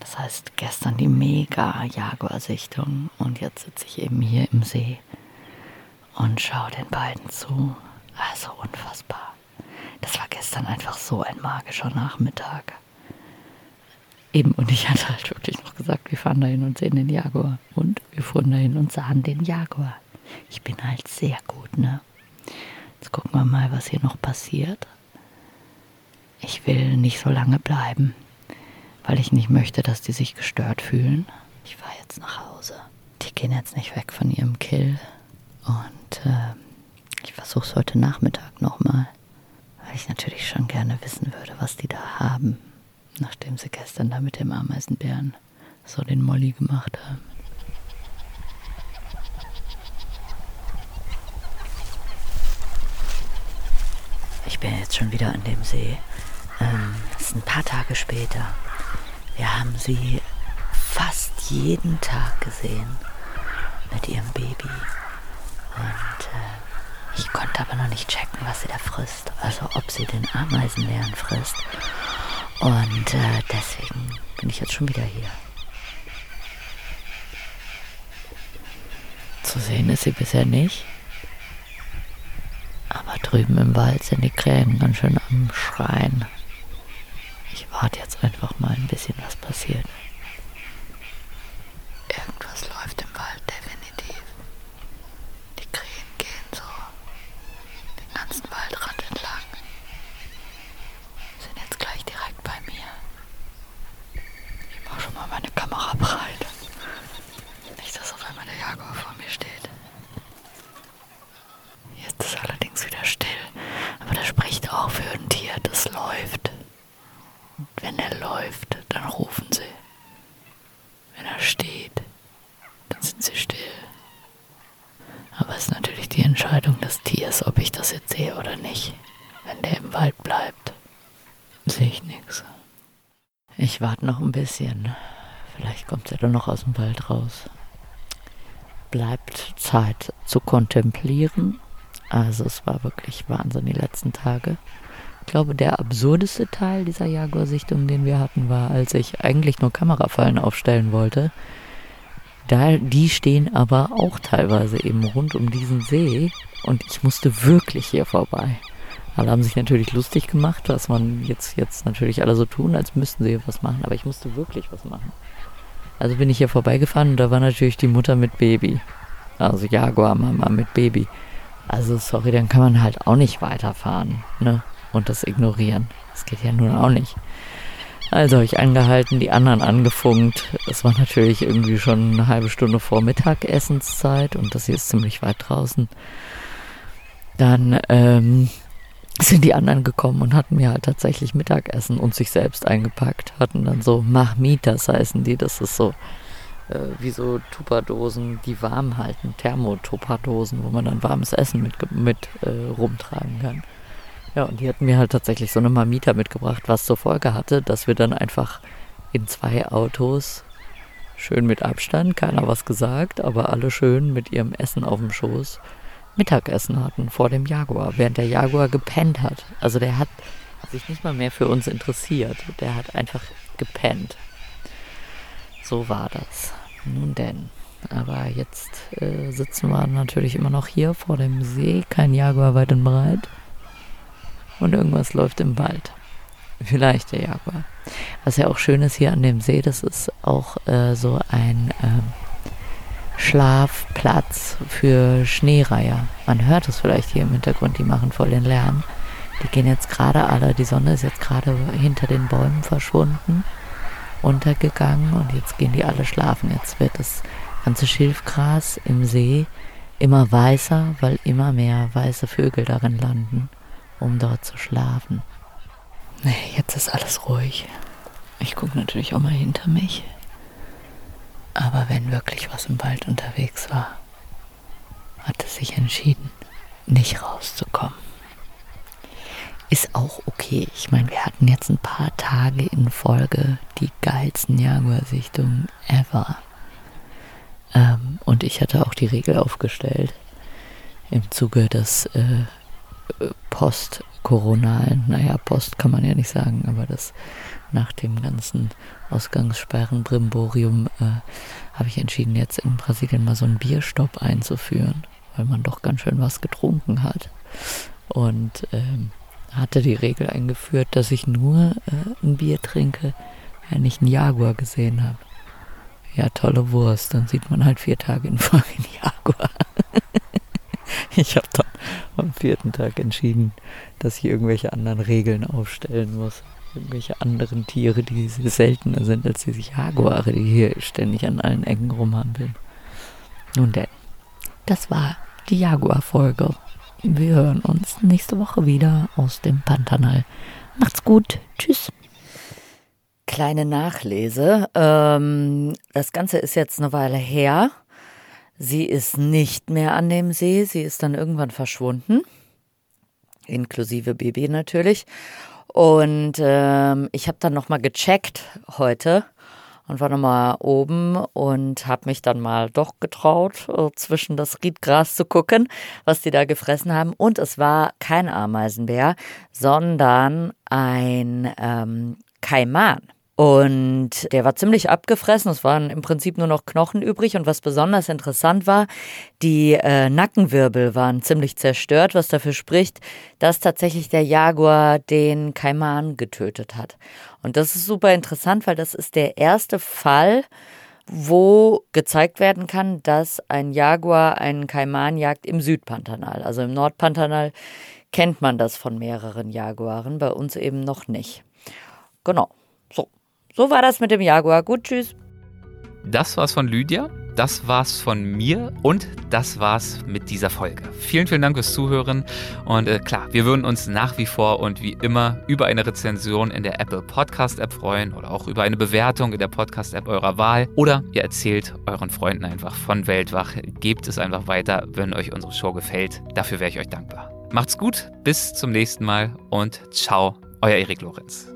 Das heißt, gestern die mega Jaguar-Sichtung und jetzt sitze ich eben hier im See und schaue den beiden zu. Also unfassbar. Das war gestern einfach so ein magischer Nachmittag. Eben, und ich hatte halt wirklich noch gesagt, wir fahren dahin und sehen den Jaguar. Und wir fuhren dahin und sahen den Jaguar. Ich bin halt sehr gut, ne? Jetzt gucken wir mal, was hier noch passiert. Ich will nicht so lange bleiben, weil ich nicht möchte, dass die sich gestört fühlen. Ich fahre jetzt nach Hause. Die gehen jetzt nicht weg von ihrem Kill. Und äh, ich versuche es heute Nachmittag nochmal, weil ich natürlich schon gerne wissen würde, was die da haben, nachdem sie gestern da mit dem Ameisenbären so den Molly gemacht haben. Ich bin jetzt schon wieder an dem See. Ähm, es ist ein paar Tage später. Wir haben sie fast jeden Tag gesehen mit ihrem Baby. Und äh, ich konnte aber noch nicht checken, was sie da frisst. Also ob sie den Ameisenbären frisst. Und äh, deswegen bin ich jetzt schon wieder hier. Zu sehen ist sie bisher nicht. Aber drüben im Wald sind die Krähen ganz schön am Schreien. Ich warte jetzt einfach mal ein bisschen, was passiert. Irgendwas läuft im Wald, definitiv. Die Krähen gehen so den ganzen Waldrand entlang. Sind jetzt gleich direkt bei mir. Ich mache schon mal meine Kamera breit. Nicht, dass auf einmal der Jaguar vor mir steht. Jetzt ist allerdings wieder still. Aber das spricht auch für ein Tier, das läuft. Und wenn er läuft, dann rufen sie. Wenn er steht, dann sind sie still. Aber es ist natürlich die Entscheidung des Tiers, ob ich das jetzt sehe oder nicht. Wenn der im Wald bleibt, sehe ich nichts. Ich warte noch ein bisschen. Vielleicht kommt er dann noch aus dem Wald raus. Bleibt Zeit zu kontemplieren. Also es war wirklich Wahnsinn die letzten Tage. Ich glaube, der absurdeste Teil dieser Jaguar-Sichtung, den wir hatten, war, als ich eigentlich nur Kamerafallen aufstellen wollte. Da, die stehen aber auch teilweise eben rund um diesen See Und ich musste wirklich hier vorbei. Alle haben sich natürlich lustig gemacht, was man jetzt, jetzt natürlich alle so tun, als müssten sie was machen. Aber ich musste wirklich was machen. Also bin ich hier vorbeigefahren und da war natürlich die Mutter mit Baby. Also Jaguar-Mama mit Baby. Also sorry, dann kann man halt auch nicht weiterfahren, ne? Und das ignorieren. Das geht ja nun auch nicht. Also ich angehalten, die anderen angefunkt. Es war natürlich irgendwie schon eine halbe Stunde vor Mittagessenszeit und das hier ist ziemlich weit draußen. Dann ähm, sind die anderen gekommen und hatten mir halt tatsächlich Mittagessen und sich selbst eingepackt. Hatten dann so Mahmitas heißen die. Das ist so äh, wie so Tupperdosen, die warm halten. Thermotupperdosen, wo man dann warmes Essen mit, mit äh, rumtragen kann. Ja, und die hatten mir halt tatsächlich so eine Mamita mitgebracht, was zur Folge hatte, dass wir dann einfach in zwei Autos schön mit Abstand, keiner was gesagt, aber alle schön mit ihrem Essen auf dem Schoß Mittagessen hatten vor dem Jaguar, während der Jaguar gepennt hat. Also der hat sich nicht mal mehr für uns interessiert. Der hat einfach gepennt. So war das. Nun denn. Aber jetzt äh, sitzen wir natürlich immer noch hier vor dem See. Kein Jaguar weit und breit. Und irgendwas läuft im Wald. Vielleicht der Jaguar. Was ja auch schön ist hier an dem See, das ist auch äh, so ein ähm, Schlafplatz für Schneereiher. Man hört es vielleicht hier im Hintergrund, die machen voll den Lärm. Die gehen jetzt gerade alle, die Sonne ist jetzt gerade hinter den Bäumen verschwunden, untergegangen und jetzt gehen die alle schlafen. Jetzt wird das ganze Schilfgras im See immer weißer, weil immer mehr weiße Vögel darin landen, um dort zu schlafen. Nee, jetzt ist alles ruhig. Ich gucke natürlich auch mal hinter mich. Aber wenn wirklich was im Wald unterwegs war, hat es sich entschieden, nicht rauszukommen. Ist auch okay. Ich meine, wir hatten jetzt ein paar Tage in Folge die geilsten Jaguar-Sichtungen ever. Ähm, und ich hatte auch die Regel aufgestellt, im Zuge des äh, post-koronalen, naja, Post kann man ja nicht sagen, aber das nach dem ganzen Ausgangssperren, Brimborium, äh, habe ich entschieden, jetzt in Brasilien mal so einen Bierstopp einzuführen, weil man doch ganz schön was getrunken hat. Und ähm, hatte die Regel eingeführt, dass ich nur äh, ein Bier trinke, wenn ich einen Jaguar gesehen habe. Ja, tolle Wurst. Dann sieht man halt vier Tage in Folge einen Jaguar. ich habe dann am vierten Tag entschieden, dass ich irgendwelche anderen Regeln aufstellen muss irgendwelche anderen Tiere, die seltener sind als diese Jaguare, die hier ständig an allen Ecken rumhampeln. Nun denn, das war die Jaguar-Folge. Wir hören uns nächste Woche wieder aus dem Pantanal. Macht's gut. Tschüss. Kleine Nachlese. Ähm, das Ganze ist jetzt eine Weile her. Sie ist nicht mehr an dem See. Sie ist dann irgendwann verschwunden. Inklusive Baby natürlich. Und ähm, ich habe dann nochmal gecheckt heute und war nochmal oben und habe mich dann mal doch getraut, äh, zwischen das Riedgras zu gucken, was die da gefressen haben. Und es war kein Ameisenbär, sondern ein ähm, Kaiman. Und der war ziemlich abgefressen. Es waren im Prinzip nur noch Knochen übrig. Und was besonders interessant war, die äh, Nackenwirbel waren ziemlich zerstört, was dafür spricht, dass tatsächlich der Jaguar den Kaiman getötet hat. Und das ist super interessant, weil das ist der erste Fall, wo gezeigt werden kann, dass ein Jaguar einen Kaiman jagt im Südpantanal. Also im Nordpantanal kennt man das von mehreren Jaguaren, bei uns eben noch nicht. Genau. So. War das mit dem Jaguar. Gut, tschüss.
Das war's von Lydia, das war's von mir und das war's mit dieser Folge. Vielen, vielen Dank fürs Zuhören und äh, klar, wir würden uns nach wie vor und wie immer über eine Rezension in der Apple Podcast App freuen oder auch über eine Bewertung in der Podcast App eurer Wahl oder ihr erzählt euren Freunden einfach von Weltwach, gebt es einfach weiter, wenn euch unsere Show gefällt. Dafür wäre ich euch dankbar. Macht's gut, bis zum nächsten Mal und ciao, euer Erik Lorenz.